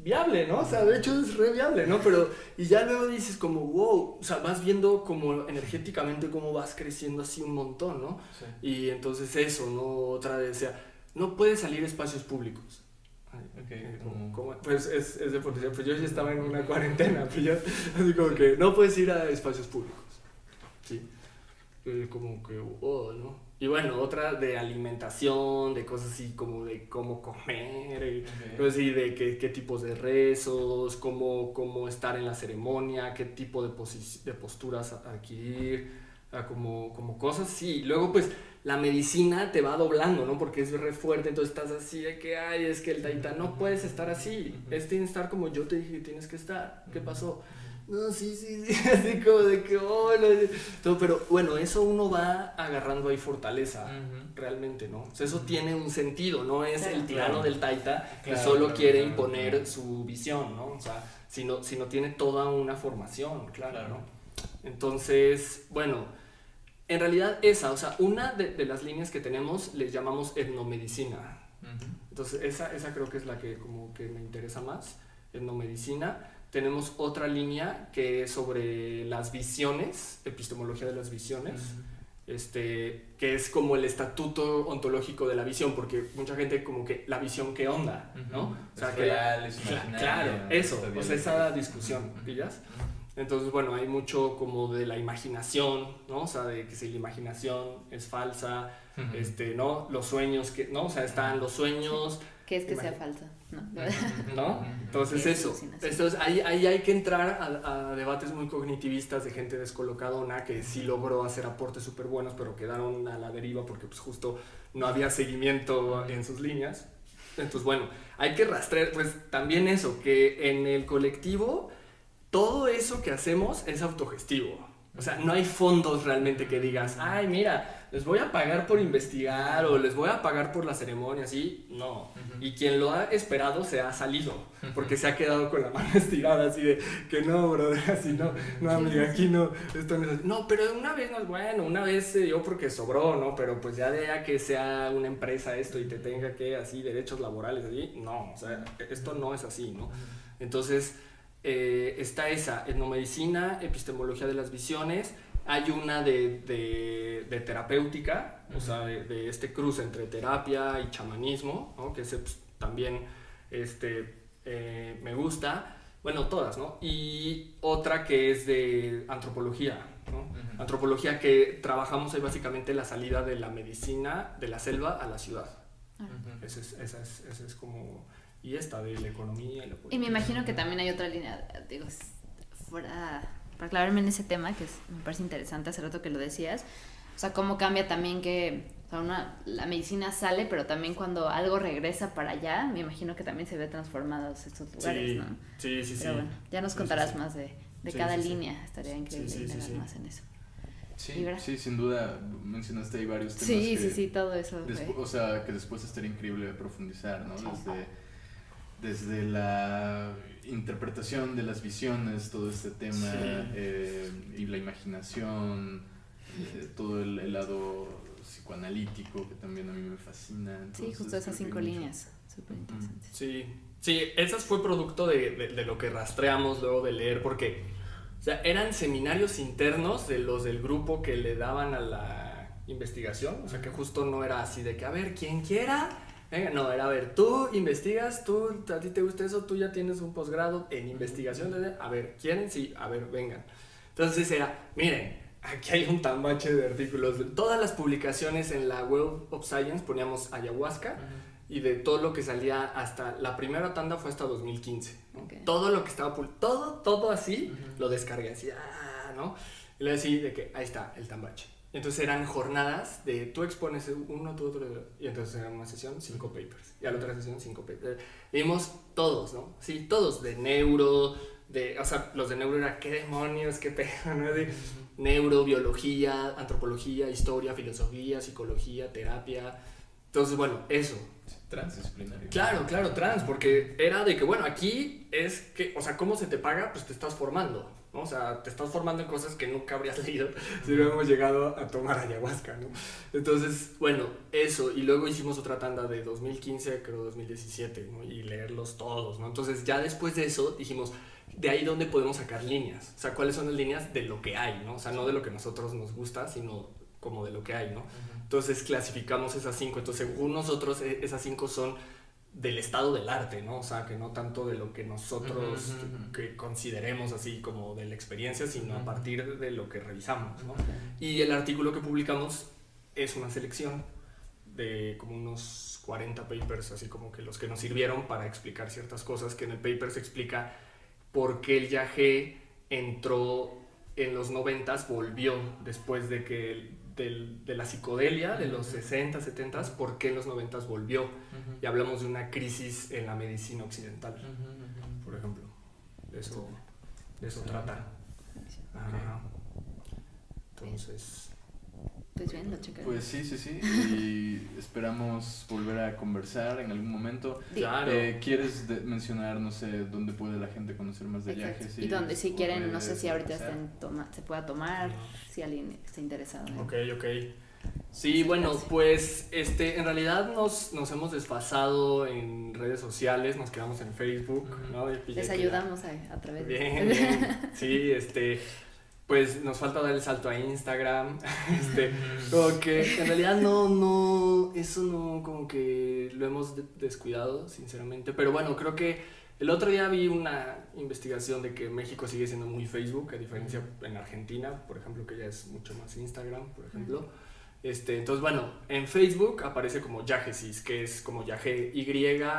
viable, ¿no? O sea, de hecho es re viable, ¿no? Pero, y ya luego dices como, wow, o sea, vas viendo como energéticamente cómo vas creciendo así un montón, ¿no? Sí. Y entonces eso, ¿no? Otra vez, o sea, no puedes salir a espacios públicos. Okay, como, pues es, es de policía, pues yo ya estaba en una cuarentena, pues ya, así como que no puedes ir a espacios públicos, ¿sí? como que, oh, ¿no? Y bueno, otra de alimentación, de cosas así como de cómo comer, y así de qué, qué, tipos de rezos, cómo, cómo estar en la ceremonia, qué tipo de, de posturas adquirir, como, como cosas así. Luego pues la medicina te va doblando, ¿no? Porque es re fuerte, entonces estás así de que, ay, es que el taita no puedes estar así, es tienes que estar como yo te dije que tienes que estar, ¿qué pasó? No, sí, sí, sí, así como de que, oh, no. pero bueno, eso uno va agarrando ahí fortaleza, realmente, ¿no? O sea, eso tiene un sentido, no es el tirano del taita que solo quiere imponer su visión, ¿no? O sea, sino, sino tiene toda una formación, claro, ¿no? Entonces, bueno, en realidad esa, o sea, una de, las líneas que tenemos les llamamos etnomedicina. Entonces, esa, esa creo que es la que como que me interesa más, etnomedicina tenemos otra línea que es sobre las visiones, epistemología de las visiones, este, que es como el estatuto ontológico de la visión, porque mucha gente como que la visión qué onda, ¿no? O sea, que claro, eso, o sea, esa discusión, ¿pillas? Entonces, bueno, hay mucho como de la imaginación, ¿no? O sea, de que si la imaginación es falsa, este, ¿no? Los sueños, que, ¿no? O sea, están los sueños, que es que sea falsa, ¿no? ¿No? Entonces eso. Entonces ahí, ahí hay que entrar a, debates muy cognitivistas de gente descolocadona que sí logró hacer aportes súper buenos, pero quedaron a la deriva porque pues justo no había seguimiento en sus líneas. Entonces bueno, hay que rastrear, pues también eso, que en el colectivo todo eso que hacemos es autogestivo. O sea, no hay fondos realmente que digas, ay, mira, les voy a pagar por investigar o les voy a pagar por la ceremonia, así. No. Y quien lo ha esperado se ha salido, porque se ha quedado con la mano estirada, así de que no, brother, así no, no, amiga, aquí no, esto no es así. No, pero una vez no es bueno, una vez se dio porque sobró, ¿no? Pero pues ya de ya que sea una empresa esto y te tenga que así derechos laborales, así, no, o sea, esto no es así, ¿no? Entonces eh, está esa, etnomedicina, epistemología de las visiones, hay una de, de, terapéutica, o sea, de, este cruce entre terapia y chamanismo, ¿no? que pues, también este, eh, me gusta, bueno, todas, ¿no? Y otra que es de antropología, ¿no? Antropología que trabajamos ahí básicamente la salida de la medicina de la selva a la ciudad. esa, es, esa, es, esa es como y esta de la economía y la política. Y me imagino que también hay otra línea, digo, fuera, para aclararme en ese tema, que me parece interesante hace rato que lo decías, o sea, cómo cambia también que la medicina sale, pero también cuando algo regresa para allá, me imagino que también se ve transformados estos lugares, ¿no? Sí, sí, pero bueno, ya nos contarás más de, de cada línea, estaría increíble indagar más en eso. Sí, sí, sin duda, mencionaste ahí varios temas. Sí, sí, sí, todo eso. o sea, que después estaría increíble profundizar, ¿no? Desde, desde la interpretación de las visiones, todo este tema, eh, y la imaginación, eh, todo el, lado psicoanalítico que también a mí me fascina. sí, justo esas cinco líneas, súper interesantes. Sí, sí, esas fue producto de, de lo que rastreamos luego de leer, porque o sea, eran seminarios internos de los del grupo que le daban a la investigación. O sea, que justo no era así de que, a ver, quien quiera. Venga, no, era a ver, tú investigas, tú, a ti te gusta eso, tú ya tienes un posgrado en investigación. De, a ver, ¿quieren? Sí, a ver, vengan. Entonces era, miren, aquí hay un tambache de artículos. De todas las publicaciones en la Web of Science poníamos ayahuasca y de todo lo que salía hasta la primera tanda fue hasta 2015. Todo lo que estaba todo, todo así lo descargué así, ah, ¿no? Y le decía de que ahí está el tambache. Entonces eran jornadas de tú expones uno, tú otro, y entonces era una sesión, cinco papers. Y a la otra sesión, cinco papers. Vimos todos, ¿no? Sí, todos, de neuro, de, o sea, los de neuro era qué demonios, qué pedo, ¿no? De neuro, biología, antropología, historia, filosofía, psicología, terapia. Entonces, bueno, eso, transdisciplinario. Claro, claro, trans, porque era de que, bueno, aquí es que, o sea, ¿cómo se te paga? Pues te estás formando, ¿no? O sea, te estás formando en cosas que nunca habrías leído si no hubiéramos llegado a tomar ayahuasca, ¿no? Entonces, bueno, eso, y luego hicimos otra tanda de 2015, creo 2017, ¿no? Y leerlos todos, ¿no? Entonces, ya después de eso dijimos, de ahí donde podemos sacar líneas, o sea, cuáles son las líneas de lo que hay, ¿no? O sea, no de lo que a nosotros nos gusta, sino como de lo que hay, ¿no? Entonces clasificamos esas cinco. Entonces, según nosotros, e, esas cinco son del estado del arte, ¿no? O sea, que no tanto de lo que nosotros que consideremos así como de la experiencia, sino a partir de lo que revisamos, ¿no? Y el artículo que publicamos es una selección de como unos 40 papers, así como que los que nos sirvieron para explicar ciertas cosas, que en el paper se explica por qué el yagé entró en los 90, volvió después de que de la psicodelia de los 60, 70, por qué en los 90 volvió. Y hablamos de una crisis en la medicina occidental, por ejemplo. De eso, de eso trata. Entonces... Pues bien, lo checaré. Pues sí, sí, sí. Y esperamos volver a conversar en algún momento. Claro. Eh, ¿Quieres mencionar, no sé, dónde puede la gente conocer más de viajes? Y, dónde, si quieren, no sé si ahorita se pueda tomar, si alguien está interesado. Ok, ok. Sí, bueno, pues este, en realidad nos, nos hemos desfasado en redes sociales, nos quedamos en Facebook, ¿no? Les ayudamos a, a, través de... Bien, sí, este, pues nos falta dar el salto a Instagram, este, como que en realidad no, no, eso no, como que lo hemos descuidado, sinceramente, pero bueno, creo que el otro día vi una investigación de que México sigue siendo muy Facebook, a diferencia en Argentina, por ejemplo, que ya es mucho más Instagram, por ejemplo. Este, entonces, bueno, en Facebook aparece como Yagesis, que es como Yaje, Y-A-G-E-S-I-S,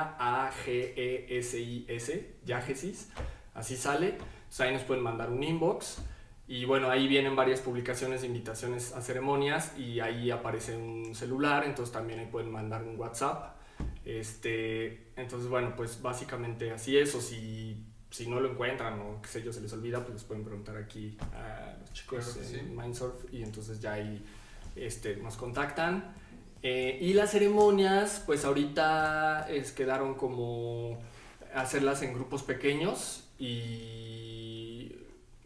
Yagesis, así sale. ahí nos pueden mandar un inbox. Y bueno, ahí vienen varias publicaciones de invitaciones a ceremonias y ahí aparece un celular, entonces también ahí pueden mandar un WhatsApp. Este, entonces, bueno, pues básicamente así es, o si, si no lo encuentran o qué sé yo, se les olvida, pues les pueden preguntar aquí a los chicos en Mindsurf y entonces ya ahí este, nos contactan. Eh, y las ceremonias, pues ahorita es, quedaron como hacerlas en grupos pequeños y...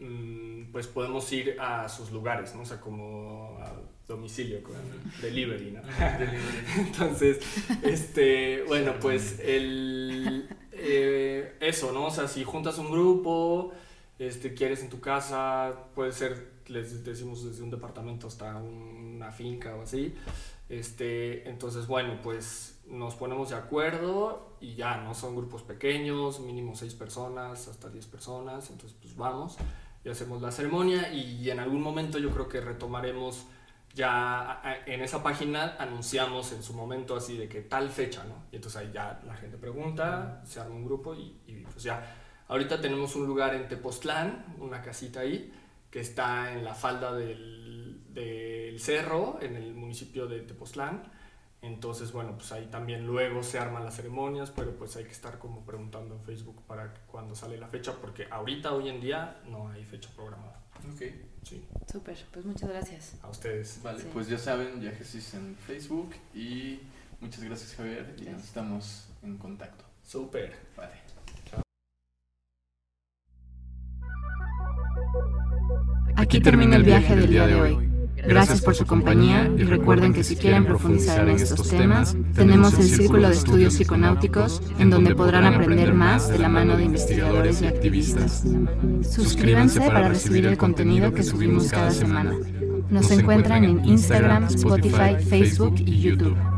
Mm, pues podemos ir a sus lugares, ¿no? O sea, como a domicilio, con delivery, ¿no? Entonces, este, bueno, pues el, eh, eso, ¿no? O sea, si juntas un grupo, este, quieres en tu casa, puede ser, les decimos desde un departamento hasta una finca o así, este, entonces, bueno, pues nos ponemos de acuerdo y ya, ¿no? Son grupos pequeños, mínimo seis personas, hasta diez personas, entonces pues vamos y hacemos la ceremonia y en algún momento yo creo que retomaremos ya en esa página anunciamos en su momento así de que tal fecha, ¿no? Y entonces ahí ya la gente pregunta, se arma un grupo y, pues ya Ahorita tenemos un lugar en Tepoztlán, una casita ahí, que está en la falda del, del cerro, en el municipio de Tepoztlán. Entonces, bueno, pues ahí también luego se arman las ceremonias, pero pues hay que estar como preguntando en Facebook para cuando sale la fecha, porque ahorita, hoy en día, no hay fecha programada. Ok. Sí, Súper, pues muchas gracias. a ustedes. Vale, Sí. pues ya saben, Viajesis en Facebook y muchas gracias Javier y nos Gracias. estamos en contacto. Súper. Vale. Aquí termina el viaje del día de hoy. Gracias por su compañía y recuerden que si quieren profundizar en estos temas, tenemos el Círculo de Estudios Psiconáuticos, en donde podrán aprender más de la mano de investigadores y activistas. Suscríbanse para recibir el contenido que subimos cada semana. Nos encuentran en Instagram, Spotify, Facebook y YouTube.